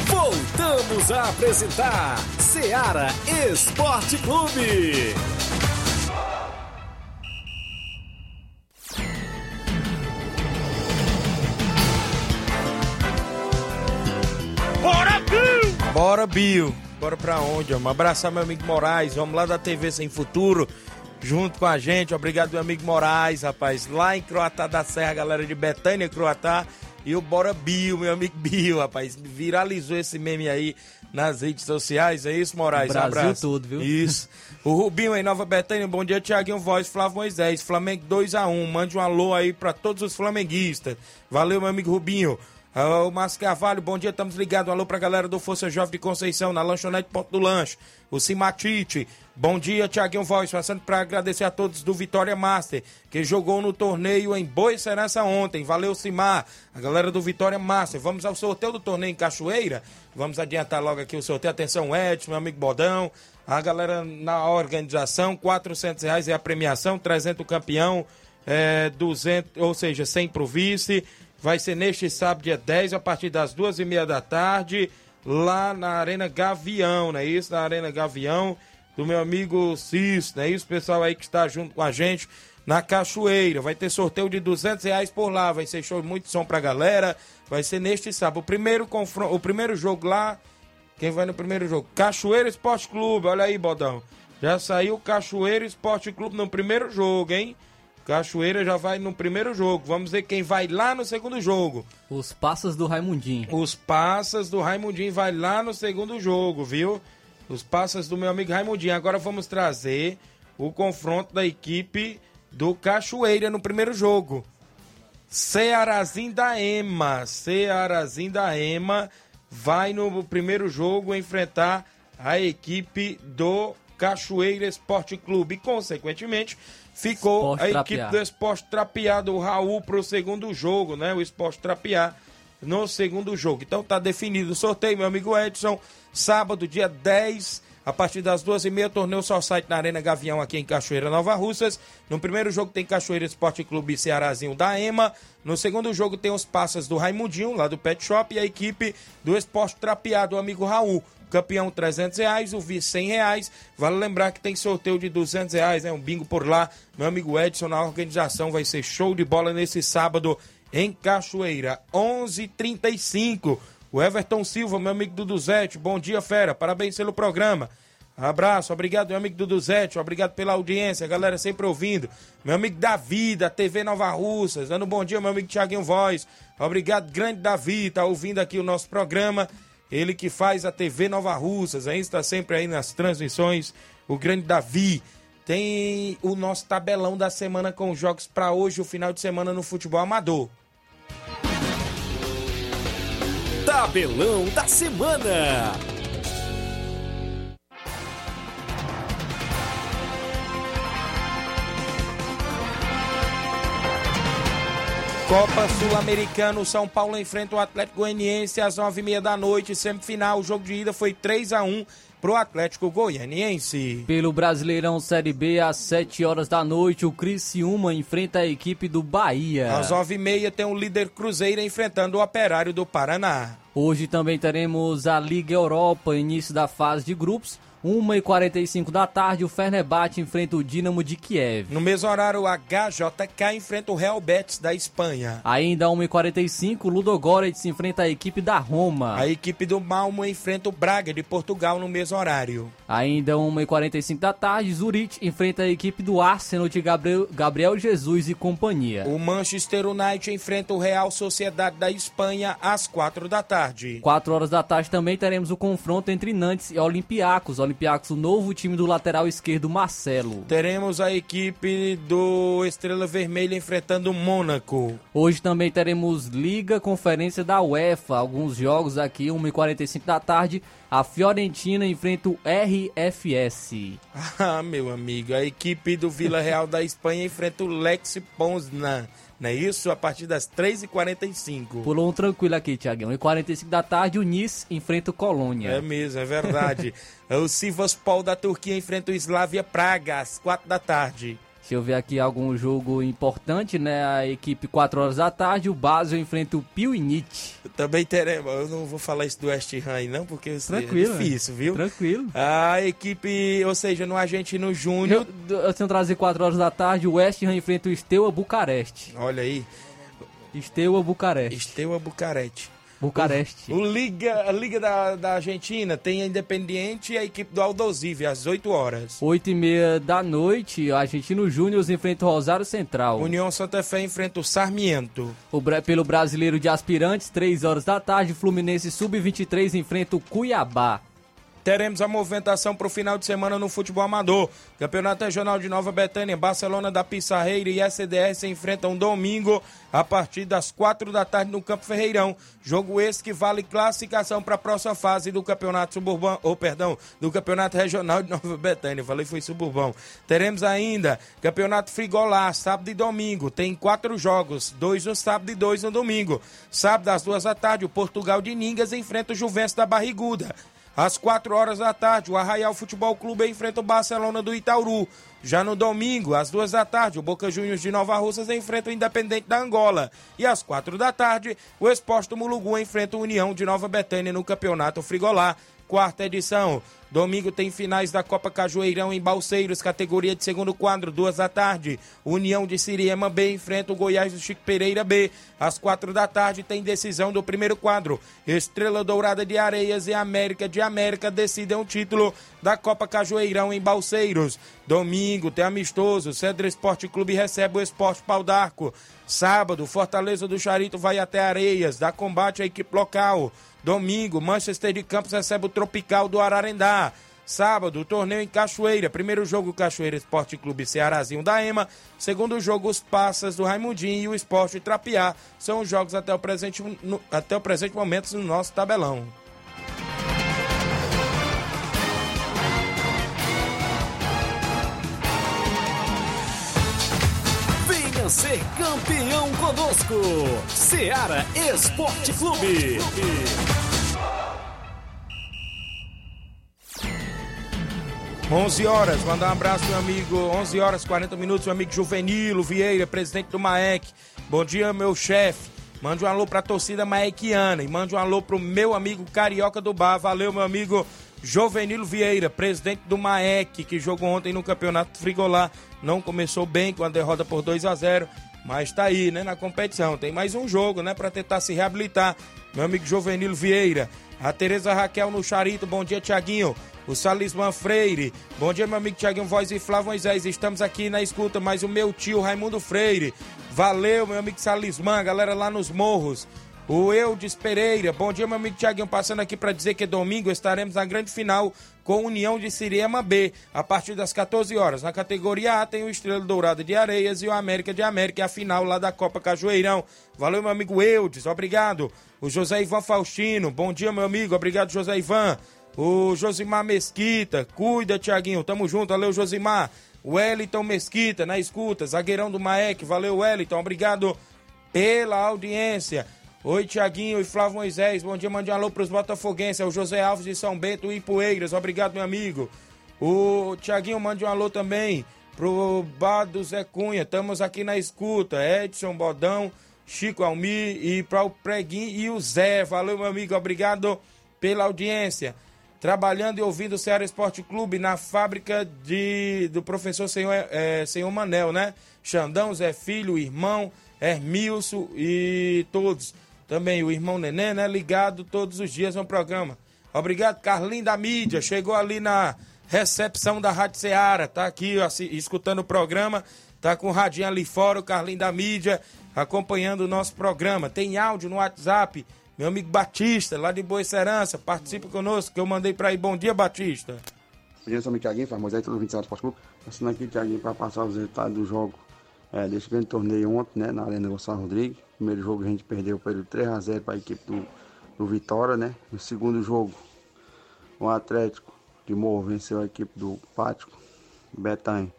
Voltamos a apresentar Seara Esporte Clube. Bora, Bill! Bora, Bill! Bora pra onde? Vamos abraçar meu amigo Moraes, vamos lá da TV Sem Futuro, junto com a gente. Obrigado, meu amigo Moraes, rapaz. Lá em Croatá da Serra, galera de Betânia, Croatá. E o Bora Bill, meu amigo Bill, rapaz. Viralizou esse meme aí nas redes sociais. É isso, Moraes? O Brasil um abraço. todo, viu? Isso. O Rubinho em Nova Betânia. Bom dia, Tiaguinho Voz, Flávio Moisés. Flamengo 2x1. Mande um alô aí pra todos os flamenguistas. Valeu, meu amigo Rubinho. Ah, o Márcio Carvalho, bom dia, estamos ligados. Um alô pra galera do Força Jovem de Conceição, na lanchonete Ponto do Lanche. O Simatite, bom dia, Tiaguinho Voz, passando para agradecer a todos do Vitória Master, que jogou no torneio em Boa Serança ontem. Valeu, Simar, a galera do Vitória Master. Vamos ao sorteio do torneio em Cachoeira. Vamos adiantar logo aqui o sorteio. Atenção, Edson, meu amigo Bodão. A galera na organização, 400 reais é a premiação, 300 o campeão, é, 200, ou seja, 100 pro vice. Vai ser neste sábado, dia 10, a partir das duas e meia da tarde, lá na Arena Gavião, não é isso? Na Arena Gavião, do meu amigo Cis, não é isso? Pessoal aí que está junto com a gente na Cachoeira. Vai ter sorteio de 200 reais por lá, vai ser show, muito som pra galera. Vai ser neste sábado. O primeiro, confronto, o primeiro jogo lá, quem vai no primeiro jogo? Cachoeira Esporte Clube, olha aí, Bodão. Já saiu Cachoeira Esporte Clube no primeiro jogo, hein? Cachoeira já vai no primeiro jogo. Vamos ver quem vai lá no segundo jogo. Os passas do Raimundinho. Os passas do Raimundinho vai lá no segundo jogo, viu? Os passas do meu amigo Raimundinho. Agora vamos trazer o confronto da equipe do Cachoeira no primeiro jogo. Cearazinho da Ema. Cearazinho da Ema vai no primeiro jogo enfrentar a equipe do Cachoeira Esporte Clube. Consequentemente, ficou Esporte a equipe do Esporte Trapiá do Raul para o segundo jogo, né? O Esporte Trapiá no segundo jogo. Então tá definido o sorteio, meu amigo Edson. Sábado, dia 10, a partir das duas e meia, torneio só site na Arena Gavião aqui em Cachoeira, Nova Russas. No primeiro jogo tem Cachoeira Esporte Clube Cearazinho da EMA. No segundo jogo tem os passas do Raimundinho, lá do Pet Shop, e a equipe do Esporte Trapiá, do amigo Raul. Campeão 300 reais, o vice 100 reais. Vale lembrar que tem sorteio de 200 reais, né? Um bingo por lá. Meu amigo Edson na organização vai ser show de bola nesse sábado em Cachoeira, 11:35. O Everton Silva, meu amigo Duduzete, bom dia, fera. Parabéns pelo programa. Abraço, obrigado, meu amigo Duduzete, obrigado pela audiência, galera sempre ouvindo. Meu amigo Davi, da TV Nova Russas, dando um bom dia, meu amigo Tiaguinho Voz. Obrigado, grande Davi, tá ouvindo aqui o nosso programa. Ele que faz a TV Nova Russas, aí está sempre aí nas transmissões, o grande Davi. Tem o nosso tabelão da semana com jogos para hoje, o final de semana no futebol amador. Tabelão da semana. Copa Sul-Americana, o São Paulo enfrenta o Atlético Goianiense às nove e meia da noite, semifinal. O jogo de ida foi 3 a 1 pro Atlético Goianiense. Pelo Brasileirão Série B, às 7 horas da noite, o Criciúma enfrenta a equipe do Bahia. Às nove e meia tem o líder Cruzeiro enfrentando o Operário do Paraná. Hoje também teremos a Liga Europa, início da fase de grupos. 1h45 da tarde, o Fenerbahçe enfrenta o Dinamo de Kiev. No mesmo horário, o HJK enfrenta o Real Betis da Espanha. Ainda 1h45, o Ludogorets enfrenta a equipe da Roma. A equipe do Malmo enfrenta o Braga de Portugal no mesmo horário. Ainda 1h45 da tarde, Zurich enfrenta a equipe do Arsenal de Gabriel, Gabriel Jesus e companhia. O Manchester United enfrenta o Real Sociedade da Espanha às 4 da tarde. 4 horas da tarde também teremos o confronto entre Nantes e Olympiacos. Olympiacos, o novo time do lateral esquerdo Marcelo. Teremos a equipe do Estrela Vermelha enfrentando o Mônaco. Hoje também teremos Liga Conferência da UEFA. Alguns jogos aqui, 1h45 da tarde. A Fiorentina enfrenta o RFS. Ah, meu amigo, a equipe do Vila Real da Espanha enfrenta o Lex Poznan. Não é isso? A partir das 3h45. Pulou um tranquilo aqui, Tiaguinho. 1h45 da tarde, o Nice enfrenta o Colônia. É mesmo, é verdade. o Sivaspol da Turquia enfrenta o Slavia Praga às 4 da tarde. Deixa eu ver aqui algum jogo importante, né? A equipe 4 horas da tarde, o Basel enfrenta o Piuinit. Também teremos, eu não vou falar isso do West Ham aí não, porque Tranquilo, é difícil, viu? Tranquilo. A equipe, ou seja, no Argentino Júnior... Eu, eu trazer 4 horas da tarde, o West Ham enfrenta o Steaua Bucareste. Olha aí. Steaua Bucareste. Steaua Bucareste. Bucareste. O, o Liga, a Liga da, da Argentina tem a Independiente e a equipe do Aldosive às 8 horas. 8 e meia da noite, o Argentino Júnior enfrenta o Rosário Central. União Santa Fé enfrenta o Sarmiento. O, pelo Brasileiro de Aspirantes, 3 horas da tarde, Fluminense Sub-23 enfrenta o Cuiabá. Teremos a movimentação para o final de semana no futebol amador. Campeonato Regional de Nova Betânia, Barcelona da Pissarreira e SDR se enfrentam domingo a partir das quatro da tarde no Campo Ferreirão. Jogo esse que vale classificação para a próxima fase do Campeonato Suburbano, ou perdão, do Campeonato Regional de Nova Betânia. Falei foi suburbão. Teremos ainda Campeonato Frigolá, sábado e domingo. Tem quatro jogos, dois no sábado e dois no domingo. Sábado às duas da tarde, o Portugal de Ningas enfrenta o Juventus da Barriguda. Às 4 horas da tarde, o Arraial Futebol Clube enfrenta o Barcelona do Itauru. Já no domingo, às 2 da tarde, o Boca Juniors de Nova Russas enfrenta o Independente da Angola. E às 4 da tarde, o Esporte do Mulugu enfrenta o União de Nova Betânia no Campeonato Frigolá quarta edição. Domingo tem finais da Copa Cajueirão em Balseiros, categoria de segundo quadro, duas da tarde. União de Siriema B enfrenta o Goiás do Chico Pereira B. Às quatro da tarde tem decisão do primeiro quadro. Estrela Dourada de Areias e América de América decidem o título da Copa Cajueirão em Balseiros. Domingo tem amistoso. Cedro Esporte Clube recebe o Esporte Pau d'Arco. Sábado, Fortaleza do Charito vai até Areias, dá combate à equipe local. Domingo, Manchester de Campos recebe o Tropical do Ararendá. Sábado, torneio em Cachoeira. Primeiro jogo, Cachoeira Esporte Clube Cearazinho da EMA. Segundo jogo, os Passas do Raimundinho e o Esporte Trapiá. São os jogos até o presente, no, até o presente momento no nosso tabelão. Ser campeão conosco. Seara Esporte Clube. 11 horas, mandar um abraço meu amigo, 11 horas 40 minutos, meu amigo Juvenilo Vieira, presidente do MAEC. Bom dia, meu chefe. Mande um alô pra torcida maequiana e mande um alô pro meu amigo Carioca do Bar. Valeu, meu amigo Jovenilo Vieira, presidente do MAEC, que jogou ontem no Campeonato Frigolá. Não começou bem com a derrota por 2 a 0 mas tá aí, né, na competição. Tem mais um jogo, né, para tentar se reabilitar. Meu amigo Jovenilo Vieira. A Tereza Raquel no Charito, bom dia, Tiaguinho. O Salisman Freire, bom dia, meu amigo Tiaguinho Voz e Flávio Moisés. Estamos aqui na escuta, mas o meu tio Raimundo Freire. Valeu, meu amigo Salisman, galera lá nos morros. O Eudes Pereira, bom dia, meu amigo Tiaguinho, passando aqui para dizer que domingo estaremos na grande final com União de Siriema B, a partir das 14 horas. Na categoria A tem o Estrela Dourada de Areias e o América de América, a final lá da Copa Cajueirão. Valeu, meu amigo Eudes, obrigado. O José Ivan Faustino, bom dia, meu amigo, obrigado, José Ivan. O Josimar Mesquita, cuida, Tiaguinho, tamo junto, valeu, Josimar. O Wellington Mesquita, na escuta, zagueirão do Maek, valeu, Wellington, obrigado pela audiência. Oi, Tiaguinho e Flávio Moisés. Bom dia, mande um alô pros botafoguenses. É o José Alves de São Bento e Poeiras. Obrigado, meu amigo. O Tiaguinho mande um alô também pro bar do Zé Cunha. Estamos aqui na escuta. Edson Bodão, Chico Almir e para o Preguinho e o Zé. Valeu, meu amigo. Obrigado pela audiência. Trabalhando e ouvindo o Ceará Esporte Clube na fábrica de, do professor Senhor, é, Senhor Manel, né? Xandão, Zé Filho, irmão, Hermilson e todos. Também o irmão Nenê, né? Ligado todos os dias no programa. Obrigado, Carlinho da mídia. Chegou ali na recepção da Rádio Ceará. Tá aqui ó, escutando o programa. Tá com o radinho ali fora, o Carlinho da mídia, acompanhando o nosso programa. Tem áudio no WhatsApp. Meu amigo Batista, lá de Boa Serança, participa conosco, que eu mandei para aí. Bom dia, Batista. Bom dia, sou o Thiaguinho, faz Moisés, todo 27 Esporte Clube. Passando aqui, Thiaguinho, para passar os resultados do jogo é, desse grande torneio ontem, né, na Arena Gonçalo Rodrigues. Primeiro jogo a gente perdeu pelo 3x0 para a equipe do, do Vitória, né? No segundo jogo, o Atlético de Morro venceu a equipe do Pático, Betanha,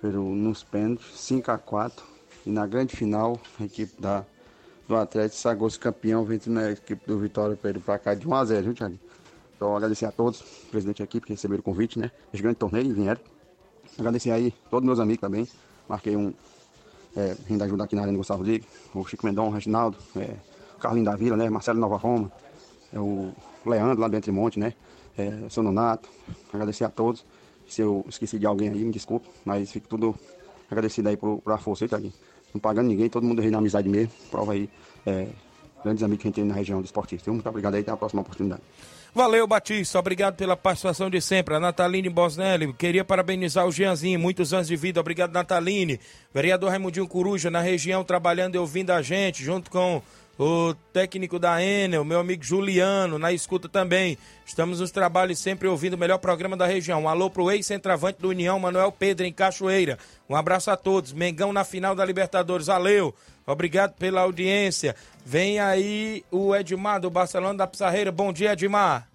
pelo, nos pênaltis, 5x4. E na grande final, a equipe da, do Atlético sagou-se campeão, vencendo a equipe do Vitória pelo placar de 1x0, viu, Thiago? Então, agradecer a todos, presidente da equipe, que receberam o convite, né? Esse grande torneio vieram. Agradecer aí todos meus amigos também. Marquei um, é, vindo ajudar aqui na Arena Gustavo Rodrigues, o Chico Mendon, o Reginaldo, é, o Carlinho da Vila, né, Marcelo Nova Roma, é, o Leandro lá do Entre Monte, né, é, o seu Nonato, agradecer a todos. Se eu esqueci de alguém aí, me desculpe, mas fico tudo agradecido aí por, por a força aí. Não pagando ninguém, todo mundo aí na amizade mesmo, prova aí, é, grandes amigos que a gente tem na região do esportista. Muito obrigado aí, até a próxima oportunidade. Valeu, Batista. Obrigado pela participação de sempre. A Nataline Bosnelli, queria parabenizar o Jeanzinho, muitos anos de vida. Obrigado, Nataline. Vereador Raimundinho Coruja, na região, trabalhando e ouvindo a gente, junto com o técnico da Enel, meu amigo Juliano, na escuta também. Estamos nos trabalhos sempre ouvindo o melhor programa da região. Um alô pro ex-centravante do União, Manuel Pedro, em Cachoeira. Um abraço a todos. Mengão na final da Libertadores. Valeu. Obrigado pela audiência. Vem aí o Edmar do Barcelona da Pissarreira. Bom dia, Edmar.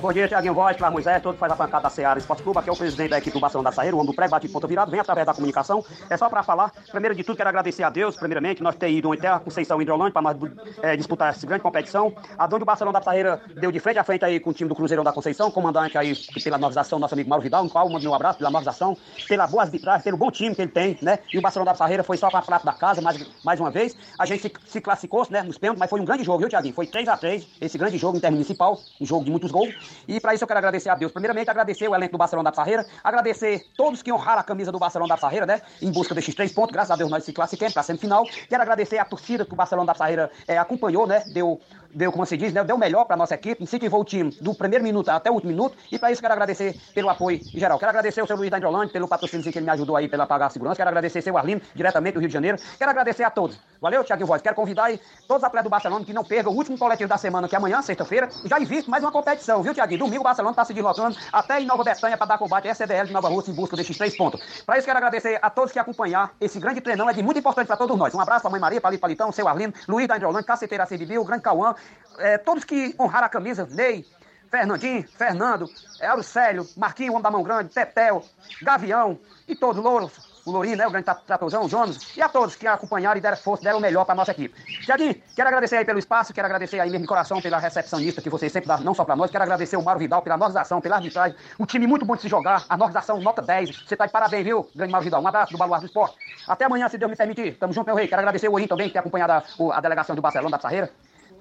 Bom dia, Tiaguinho Voz, Flávio Moisés, todo faz a pancada da Seara Esporte Clube, aqui é o presidente da equipe do Barcelona da Saíra, o homem do pré bate ponto virado, vem através da comunicação. É só para falar, primeiro de tudo, quero agradecer a Deus, primeiramente, nós ter ido até a Conceição Hidrolândia para é, disputar essa grande competição. Aonde o Barcelona da Saíra deu de frente a frente aí com o time do Cruzeirão da Conceição, comandante aí pela normização, nosso amigo Mauro Vidal, no qual meu abraço pela normização, pela boa arbitragem, pelo bom time que ele tem, né? E o Barcelona da Saíra foi só para a prata da casa, mais, mais uma vez. A gente se, se classificou, né, nos pênaltis, mas foi um grande jogo, viu, Tiaguinho? Foi 3 a 3 esse grande jogo intermunicipal, um jogo de muitos gols. E para isso eu quero agradecer a Deus. Primeiramente, agradecer o elenco do Barcelona da Sarreira, agradecer todos que honraram a camisa do Barcelona da Sarreira, né? Em busca desses três pontos. Graças a Deus nós se classificamos para a semifinal. Quero agradecer a torcida que o Barcelona da Sarreira é, acompanhou, né? Deu deu, como se diz, né, deu o melhor para nossa equipe, incentivou o time do primeiro minuto até o último minuto, e para isso quero agradecer pelo apoio geral. Quero agradecer o seu Luiz da Indrolândia pelo patrocínio que ele me ajudou aí pela pagar a segurança. Quero agradecer seu Arlindo, diretamente do Rio de Janeiro. Quero agradecer a todos. Valeu, Thiago Voz. Quero convidar aí todos os atletas do Barcelona que não percam o último coletivo da semana, que é amanhã, sexta-feira. Já existe mais uma competição, viu, Thiago? Domingo o Barcelona está se deslocando até em Nova Betânia para dar combate à SDL de Nova Rússia em busca desses três pontos. Para isso quero agradecer a todos que acompanhar esse grande treinão, é de muito importante para todos nós. Um abraço para a mãe Maria, Palito Palitão, seu Arlindo, Luiz da Indrolândia, Caceteira Cedivil, o Grande Cauã, é, todos que honraram a camisa, Ney, Fernandinho, Fernando, Auricélio, Marquinho, Homem da Mão Grande, Tetel, Gavião e todos, Louros, o Lourinho, né, o grande tratorzão, o Jonas, e a todos que acompanharam e deram força, deram o melhor para nossa equipe. Tiaguinho, quero agradecer aí pelo espaço, quero agradecer aí mesmo de coração pela recepcionista que vocês sempre dão, não só para nós, quero agradecer o Mauro Vidal pela organização, pela arbitragem, um time muito bom de se jogar, a organização nota 10, você tá de parabéns, viu, grande Mauro Vidal, um abraço do Baluar do Esporte. Até amanhã, se Deus me permitir, tamo junto, meu rei, quero agradecer o Orim também, que tem acompanhado a, a delegação do Barcelona da Sarreira,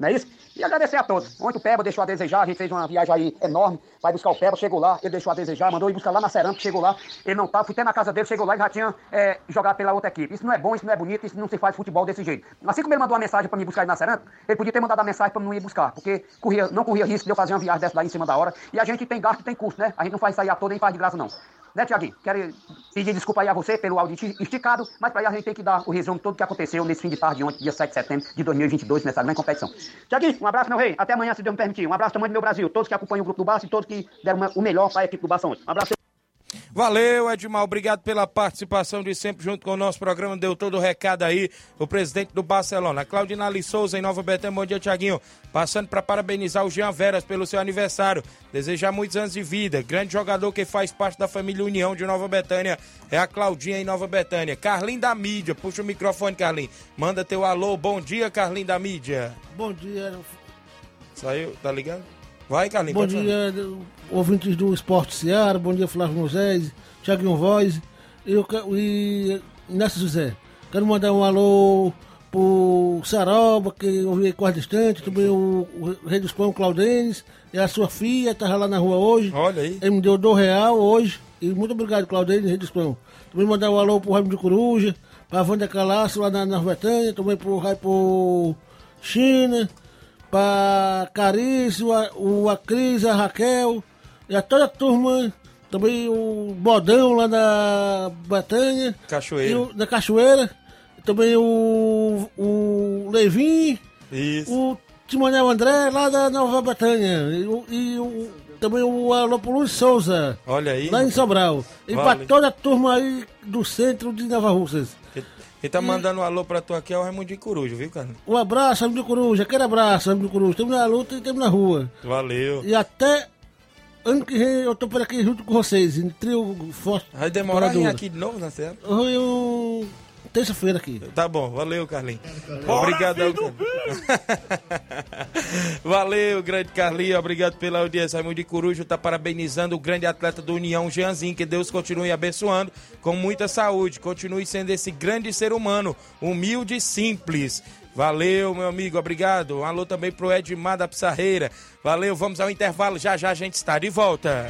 não é isso? E agradecer a todos. Ontem o Peba deixou a desejar, a gente fez uma viagem aí enorme, vai buscar o Peba, chegou lá, ele deixou a desejar, mandou ir buscar lá na Cerâmica, chegou lá, ele não tá, fui até na casa dele, chegou lá e já tinha é, jogado pela outra equipe. Isso não é bom, isso não é bonito, isso não se faz futebol desse jeito. Assim como ele mandou uma mensagem para me buscar na Cerâmica, ele podia ter mandado a mensagem para não ir buscar, porque corria, não corria risco de eu fazer uma viagem dessa daí em cima da hora, e a gente tem gasto, tem custo, né? A gente não faz isso aí a toda nem faz de graça não. Né, Tiaguinho? Quero pedir desculpa aí a você pelo áudio esticado, mas para aí a gente tem que dar o resumo de tudo que aconteceu nesse fim de tarde ontem, dia 7 de setembro de 2022, nessa grande competição. Tiaguinho, um abraço, meu rei. Até amanhã, se Deus me permitir. Um abraço tamanho do meu Brasil. Todos que acompanham o grupo do Barça e todos que deram uma, o melhor para a equipe do Barça ontem. Um abraço. Valeu, Edmar. Obrigado pela participação de sempre junto com o nosso programa. Deu todo o recado aí. O presidente do Barcelona, Claudina Ali Souza, em Nova Betânia. Bom dia, Tiaguinho. Passando para parabenizar o Jean Veras pelo seu aniversário. Desejar muitos anos de vida. Grande jogador que faz parte da família União de Nova Betânia. É a Claudinha em Nova Betânia. Carlinho da mídia. Puxa o microfone, Carlinho. Manda teu alô. Bom dia, Carlinho da mídia. Bom dia. Saiu, tá ligado? Vai, Carlinhos. Bom dia, ouvintes do Esporte Seara. Bom dia, Flávio Moisés, Thiaguinho Voz e, eu, e Inácio José. Quero mandar um alô pro Saroba, que eu vi quase distante, também o, o Rei dos Pão, Claudenes, e a sua filha, tava lá na rua hoje. Olha aí. Ele me deu dois real hoje. E muito obrigado, Claudenes, Rei dos Pão. Também mandar um alô pro Raimundo de Coruja, pra Wanda Calaço, lá na, na Betânia, também pro Raipo China, pra Carício, o, a Cris, a Raquel, e a toda a turma, também o Bodão lá da Betânia. Cachoeira. O, da Cachoeira. Também o, o Levin. Isso. O Timonel André lá da Nova Betânia. E, o, e o, também o Luiz Souza. Olha aí. Lá em Sobral. E Vale. pra toda a turma aí do centro de Nova Russas. Quem tá mandando um alô pra tu aqui é o Raimundo de Coruja, viu, Carlinhos? Um abraço, de Coruja. Aquele abraço, de Coruja. Estamos na luta e estamos na rua. Valeu. E até ano que vem eu tô por aqui junto com vocês, em trio forte. Vai demorar aqui de novo, na série? Eu... Terça-feira aqui. Tá bom, valeu, Carlinhos. Obrigado. valeu, grande Carlinhos. Obrigado pela audiência. Raimundo de Coruja tá parabenizando o grande atleta do União, Jeanzinho. Que Deus continue abençoando com muita saúde. Continue sendo esse grande ser humano, humilde e simples. Valeu, meu amigo, obrigado. Um alô também pro Edmar da Pissarreira. Valeu, vamos ao intervalo. Já já a gente está de volta.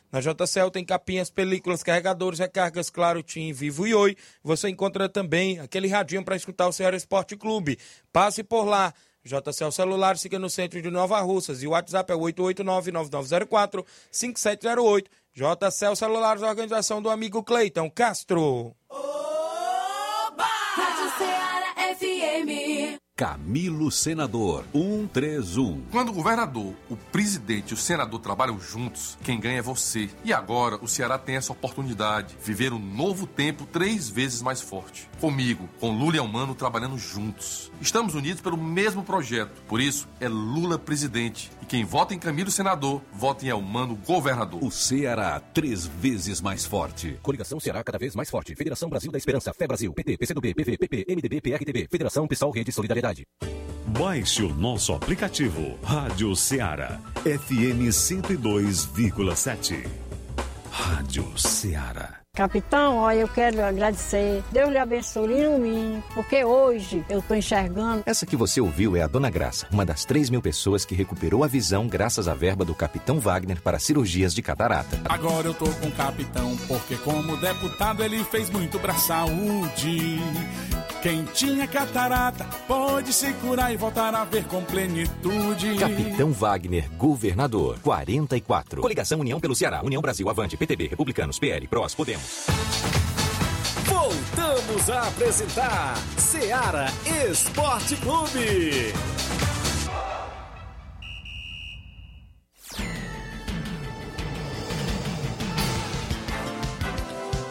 Na JCL tem capinhas, películas, carregadores, recargas, claro, TIM, Vivo e Oi. Você encontra também aquele radinho para escutar o Ceará Esporte Clube. Passe por lá. JCL Celular, siga no centro de Nova Russas e o WhatsApp é 889-9904-5708. JCL Celulares, organização do amigo Cleiton Castro. Rádio Ceará FM. Camilo Senador 131. Quando o governador, o presidente e o senador trabalham juntos, quem ganha é você. E agora o Ceará tem essa oportunidade, viver um novo tempo três vezes mais forte. Comigo, com Lula e Almano trabalhando juntos. Estamos unidos pelo mesmo projeto. Por isso, é Lula presidente. E quem vota em Camilo senador, vota em Almano governador. O Ceará, três vezes mais forte. Coligação Ceará cada vez mais forte. Federação Brasil da Esperança, Fé Brasil, PT, PCdoB, PV, PP, MDB, PRTB, Federação Pessoal Rede Solidariedade. Baixe o nosso aplicativo Rádio Ceará. FM 102,7. Rádio Ceará. Capitão, olha, eu quero agradecer. Deus lhe abençoe em mim, porque hoje eu estou enxergando. Essa que você ouviu é a Dona Graça, uma das 3 mil pessoas que recuperou a visão graças à verba do Capitão Wagner para cirurgias de catarata. Agora eu tô com o capitão, porque como deputado ele fez muito pra saúde. Quem tinha catarata pode se curar e voltar a ver com plenitude. Capitão Wagner, governador, 44. Coligação União pelo Ceará, União Brasil, Avante, PTB, Republicanos, PL, PROS, Podemos. Voltamos a apresentar Seara Esporte Clube.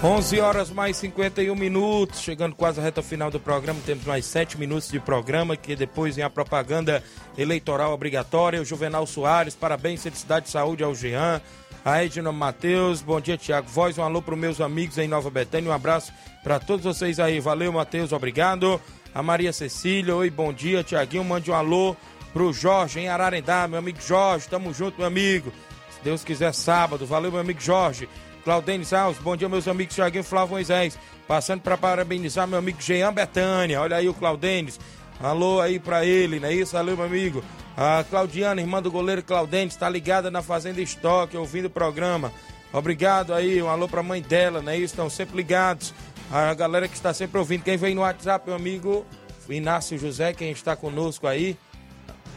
11 horas mais 51 minutos, chegando quase à reta final do programa, temos mais 7 minutos de programa, que depois vem a propaganda eleitoral obrigatória. O Juvenal Soares, parabéns, felicidade e saúde ao Jean. A Edna Matheus, bom dia, Tiago Voz, um alô para os meus amigos em Nova Betânia, um abraço para todos vocês aí. Valeu, Matheus, obrigado. A Maria Cecília, oi, bom dia, Tiaguinho, mande um alô pro Jorge em Ararendá, meu amigo Jorge, tamo junto, meu amigo. Se Deus quiser, sábado. Valeu, meu amigo Jorge. Claudênis Alves, bom dia, meus amigos Tiaguinho Flávio Moisés. Passando para parabenizar meu amigo Jean Betânia. Olha aí o Claudênis. Alô aí para ele, não é isso? Valeu, meu amigo. A Claudiana, irmã do goleiro Claudênis, está ligada na Fazenda Estoque, ouvindo o programa. Obrigado aí, um alô para a mãe dela, não é isso? Estão sempre ligados. A galera que está sempre ouvindo. Quem vem no WhatsApp, meu amigo Inácio José, quem está conosco aí.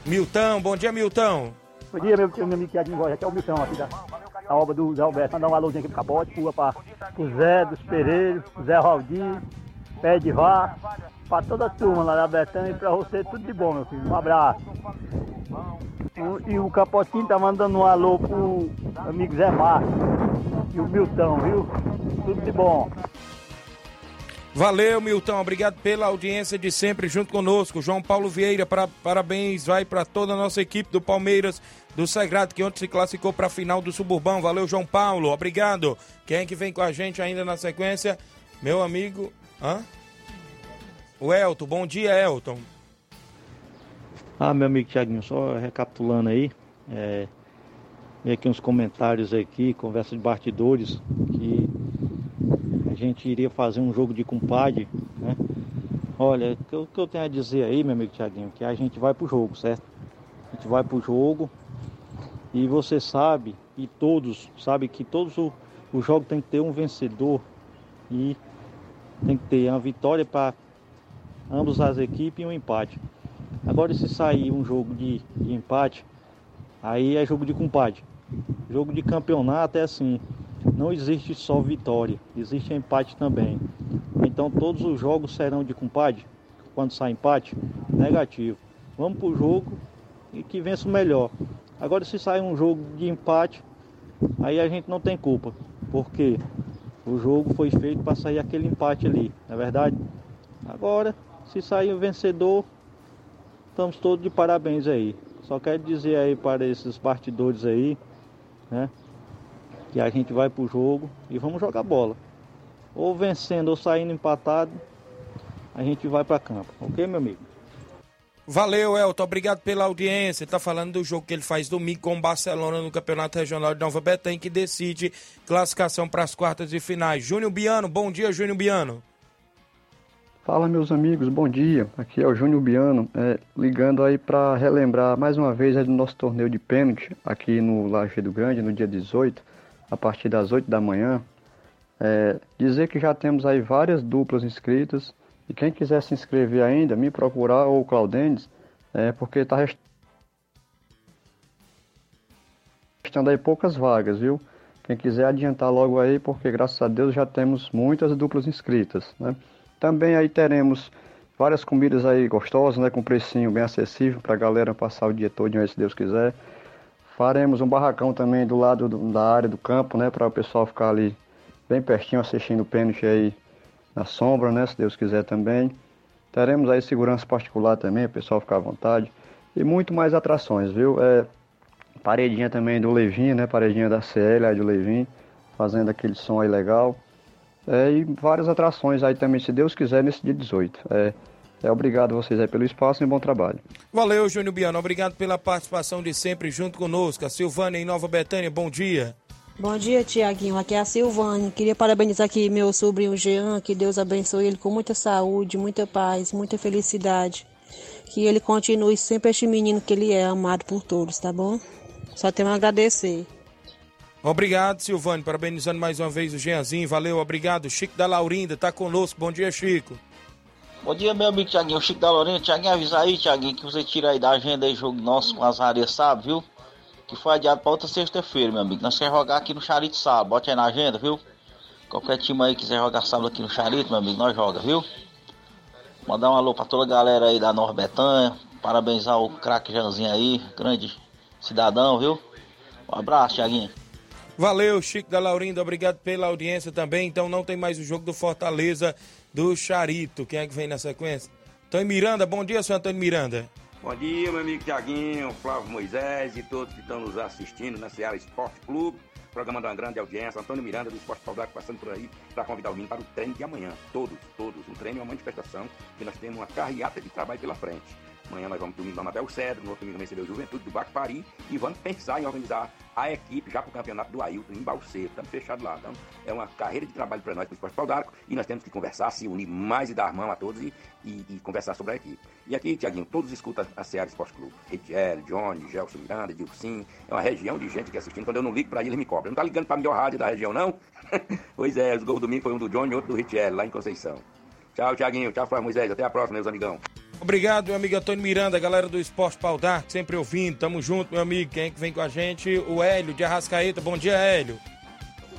Milton, bom dia, Milton. Bom dia, meu, meu amigo Tiaguinho Voz. Aqui é o Milton aqui da, da obra do Zé Alberto. Mandar um alôzinho aqui pro Capote, rua pra o Zé dos Pereiros, Zé Valdir, Pé de Vá, pra toda a turma lá da Betânia e pra você, tudo de bom, meu filho. Um abraço. O- E o Capotinho tá mandando um alô pro amigo Zé Marcos e o Milton, viu? Tudo de bom. Valeu, Milton. Obrigado pela audiência de sempre junto conosco. João Paulo Vieira, para- parabéns, vai para toda a nossa equipe do Palmeiras, do Sagrado, que ontem se classificou para a final do Suburbão. Valeu, João Paulo. Obrigado. Quem é que vem com a gente ainda na sequência? Meu amigo. Hã? O Elton. Bom dia, Elton. Ah, meu amigo Tiaguinho, só recapitulando aí, é, aqui uns comentários aqui, conversa de bastidores, que a gente iria fazer um jogo de compadre, né? Olha, o que, eu- tenho a dizer aí, meu amigo Tiaguinho, que a gente vai pro jogo, certo? A gente vai pro jogo e você sabe, e todos sabem que todos o, o jogo tem que ter um vencedor e tem que ter uma vitória para ambas as equipes e um empate. Agora se sair um jogo de, de empate, aí é jogo de compadre. Jogo de campeonato é assim, não existe só vitória, existe empate também. Então todos os jogos serão de compadre, quando sai empate, negativo. Vamos pro jogo e que vença o melhor. Agora se sair um jogo de empate, aí a gente não tem culpa, porque o jogo foi feito para sair aquele empate ali, não é verdade? Agora, se sair o vencedor, estamos todos de parabéns aí. Só quero dizer aí para esses partidores aí, né? Que a gente vai pro jogo e vamos jogar bola. Ou vencendo ou saindo empatado, a gente vai para campo. Ok, meu amigo? Valeu, Elton. Obrigado pela audiência. Ele tá falando do jogo que ele faz domingo com o Barcelona no Campeonato Regional de Nova Betânia, que decide classificação para as quartas e finais. Júnior Biano, bom dia, Júnior Biano. Fala meus amigos, bom dia. Aqui é o Júnior Biano, é, ligando aí para relembrar mais uma vez aí do nosso torneio de pênalti aqui no Lajeado Grande, no dia 18, a partir das 8 da manhã. É, dizer que já temos aí várias duplas inscritas e quem quiser se inscrever ainda, me procurar ou o Claudênis, é, porque está restando aí poucas vagas, viu? Quem quiser adiantar logo aí, porque graças a Deus já temos muitas duplas inscritas, né? Também aí teremos várias comidas aí gostosas, né? Com precinho bem acessível para a galera passar o dia todo se Deus quiser. Faremos um barracão também do lado do- da área do campo, né? Para o pessoal ficar ali bem pertinho assistindo o pênalti aí na sombra, né? Se Deus quiser também. Teremos aí segurança particular também, o pessoal ficar à vontade. E muito mais atrações, viu? É, paredinha também do Levin, né? Paredinha da CL aí do Levin, fazendo aquele som aí legal. É, e várias atrações aí também, se Deus quiser, nesse dia 18. É, é obrigado vocês aí pelo espaço e bom trabalho. Valeu, Júnior Biano. Obrigado pela participação de sempre junto conosco. A Silvânia em Nova Betânia, bom dia. Bom dia, Tiaguinho. Aqui é a Silvane. Queria parabenizar aqui meu sobrinho Jean, que Deus abençoe ele com muita saúde, muita paz, muita felicidade. Que ele continue sempre este menino que ele é, amado por todos, tá bom? Só tenho a agradecer. Obrigado, Silvânia. Parabenizando mais uma vez o Jeanzinho. Valeu, obrigado. Chico da Laurinda tá conosco. Bom dia, Chico. Bom dia, meu amigo Tiaguinho, Chico da Lorena. Tiaguinho, avisa aí, Tiaguinho, que você tira aí da agenda aí jogo nosso com as áreas, sabe, viu? Que foi adiado pra outra sexta-feira, meu amigo. Nós queremos jogar aqui no Charito sábado. Bote aí na agenda, viu? Qualquer time aí quiser jogar sábado aqui no Charito, meu amigo, nós joga, viu? Mandar um alô pra toda a galera aí da Nova Betânia. Parabenizar o craque Janzinho aí, grande cidadão, viu? Um abraço, Tiaguinho. Valeu, Chico da Laurindo, obrigado pela audiência também. Então não tem mais o jogo do Fortaleza do Charito. Quem é que vem na sequência? Antônio Miranda, bom dia, senhor Antônio Miranda. Bom dia, meu amigo Tiaguinho, Flávio Moisés e todos que estão nos assistindo na Seara Esporte Clube. Programa uma grande audiência. Antônio Miranda, do Esporte Paudac, passando por aí para convidar o menino para o treino de amanhã. Todos, todos. Um treino é uma manifestação que nós temos uma carreata de trabalho pela frente. Amanhã nós vamos domingo na Mabel Cedro, no outro domingo receber o Juventude do Baco Pari e vamos pensar em organizar a equipe já para o campeonato do Ailton em Balseiro. Estamos fechados lá. Então, é uma carreira de trabalho para nós, para o Esporte Paudaco, e nós temos que conversar, se unir mais e dar mão a todos e, e, e conversar sobre a equipe. E aqui, Tiaguinho, todos escutam a Seara Esporte Clube. Rediel, Johnny, Gelson Miranda, Dilcim. É uma região de gente que assistindo. Quando eu não ligo para ele, ele me cobra. Não tá ligando para a melhor rádio da região, não? pois é, os gols do domingo foi um do Johnny e outro do Ritiel, lá em Conceição. Tchau, Tiaguinho. Tchau, Flávio Moisés. Até a próxima, meus amigão. Obrigado, meu amigo Antônio Miranda, galera do Esporte Pau d'Arco, sempre ouvindo. Tamo junto, meu amigo. Quem é que vem com a gente? O Hélio de Arrascaeta. Bom dia, Hélio.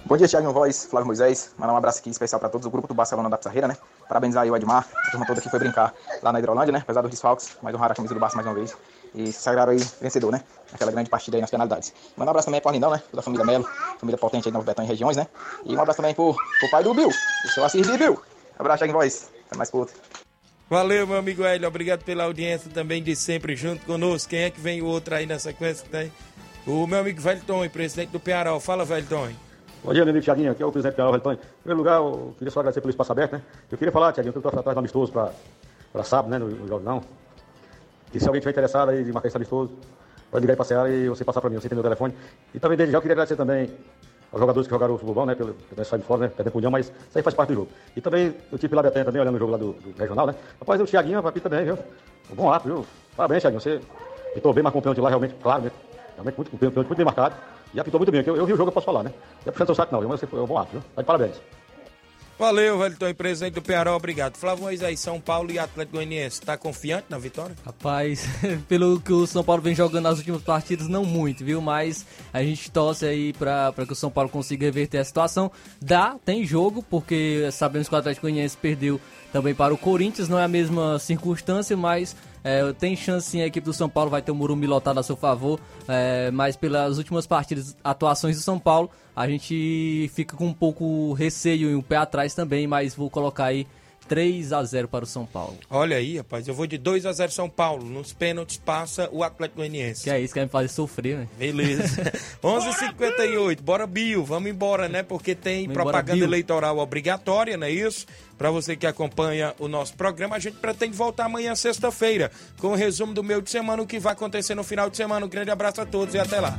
Bom dia, Thiago Voz, Flávio Moisés. Mandar um abraço aqui especial para todos o grupo do Barcelona da Pizarreira, né? Parabenizar aí o Edmar, a turma toda que foi brincar lá na Hidrolândia, né? Apesar dos desfalques, mas honrar a camisa do Barça mais uma vez. E se sagraram aí vencedor, né? Aquela grande partida aí nas penalidades. Mandar um abraço também pro Arlindão, né? Toda a família Melo, família potente aí no Betão e regiões, né? E um abraço também pro, pro pai do Bill, o seu Assis Bill. Abraço, Thiago Voz. Até mais pro outro. Valeu, meu amigo Hélio. Obrigado pela audiência também de sempre junto conosco. Quem é que vem o outro aí na sequência que tem? O meu amigo Velton, presidente do Pearol. Fala, Velton. Bom dia, meu amigo Thiaguinho, aqui é o presidente Piau Velton. Em primeiro lugar, eu queria só agradecer pelo espaço aberto, né? Eu queria falar, Thiaguinho, que eu estou atrás do amistoso para sábado, né, no, no Jornal. E se alguém tiver interessado aí de marcar esse amistoso, pode ligar aí pra Seara e você passar para mim, você tem meu telefone. E também desde já eu queria agradecer também aos jogadores que jogaram o futebol, né, pelo, pelo saído fora, né, perdendo pro mas isso aí faz parte do jogo. E também eu tive lá Betânia também, olhando o jogo lá do, do regional, né? Rapaz, o Thiaguinho, papi também, viu? Um bom ato, viu? Parabéns, Thiaguinho, você apitou bem, marcou um pênalti lá, realmente, claro, né? Realmente muito, um pênalti muito bem marcado. E apitou muito bem, eu, eu vi o jogo, eu posso falar, né? É puxando seu saco não, viu? mas você foi um bom ato, viu? Tá de parabéns. Valeu, Velton, presidente do Pearol. Obrigado. Flávio Moisés, São Paulo e Atlético Goianiense. Tá confiante na vitória? Rapaz, pelo que o São Paulo vem jogando nas últimas partidas, não muito, viu? Mas a gente torce aí pra, pra que o São Paulo consiga reverter a situação. Dá, tem jogo, porque sabemos que o Atlético Goianiense perdeu também para o Corinthians, não é a mesma circunstância, mas é, tem chance sim, a equipe do São Paulo vai ter o Morumbi lotado a seu favor, é, mas pelas últimas partidas, atuações do São Paulo, a gente fica com um pouco receio e um pé atrás também, mas vou colocar aí 3 a 0 para o São Paulo. Olha aí, rapaz, eu vou de 2 a 0 São Paulo. Nos pênaltis passa o Atlético Goianiense. Que é isso, quer me fazer sofrer, né? Beleza. 11h58, bora Bio, vamos embora, né? Porque tem Vamos embora, propaganda Bio. eleitoral obrigatória, não é isso? Para você que acompanha o nosso programa, a gente pretende voltar amanhã, sexta-feira, com o resumo do meio de semana, o que vai acontecer no final de semana. Um grande abraço a todos e até lá.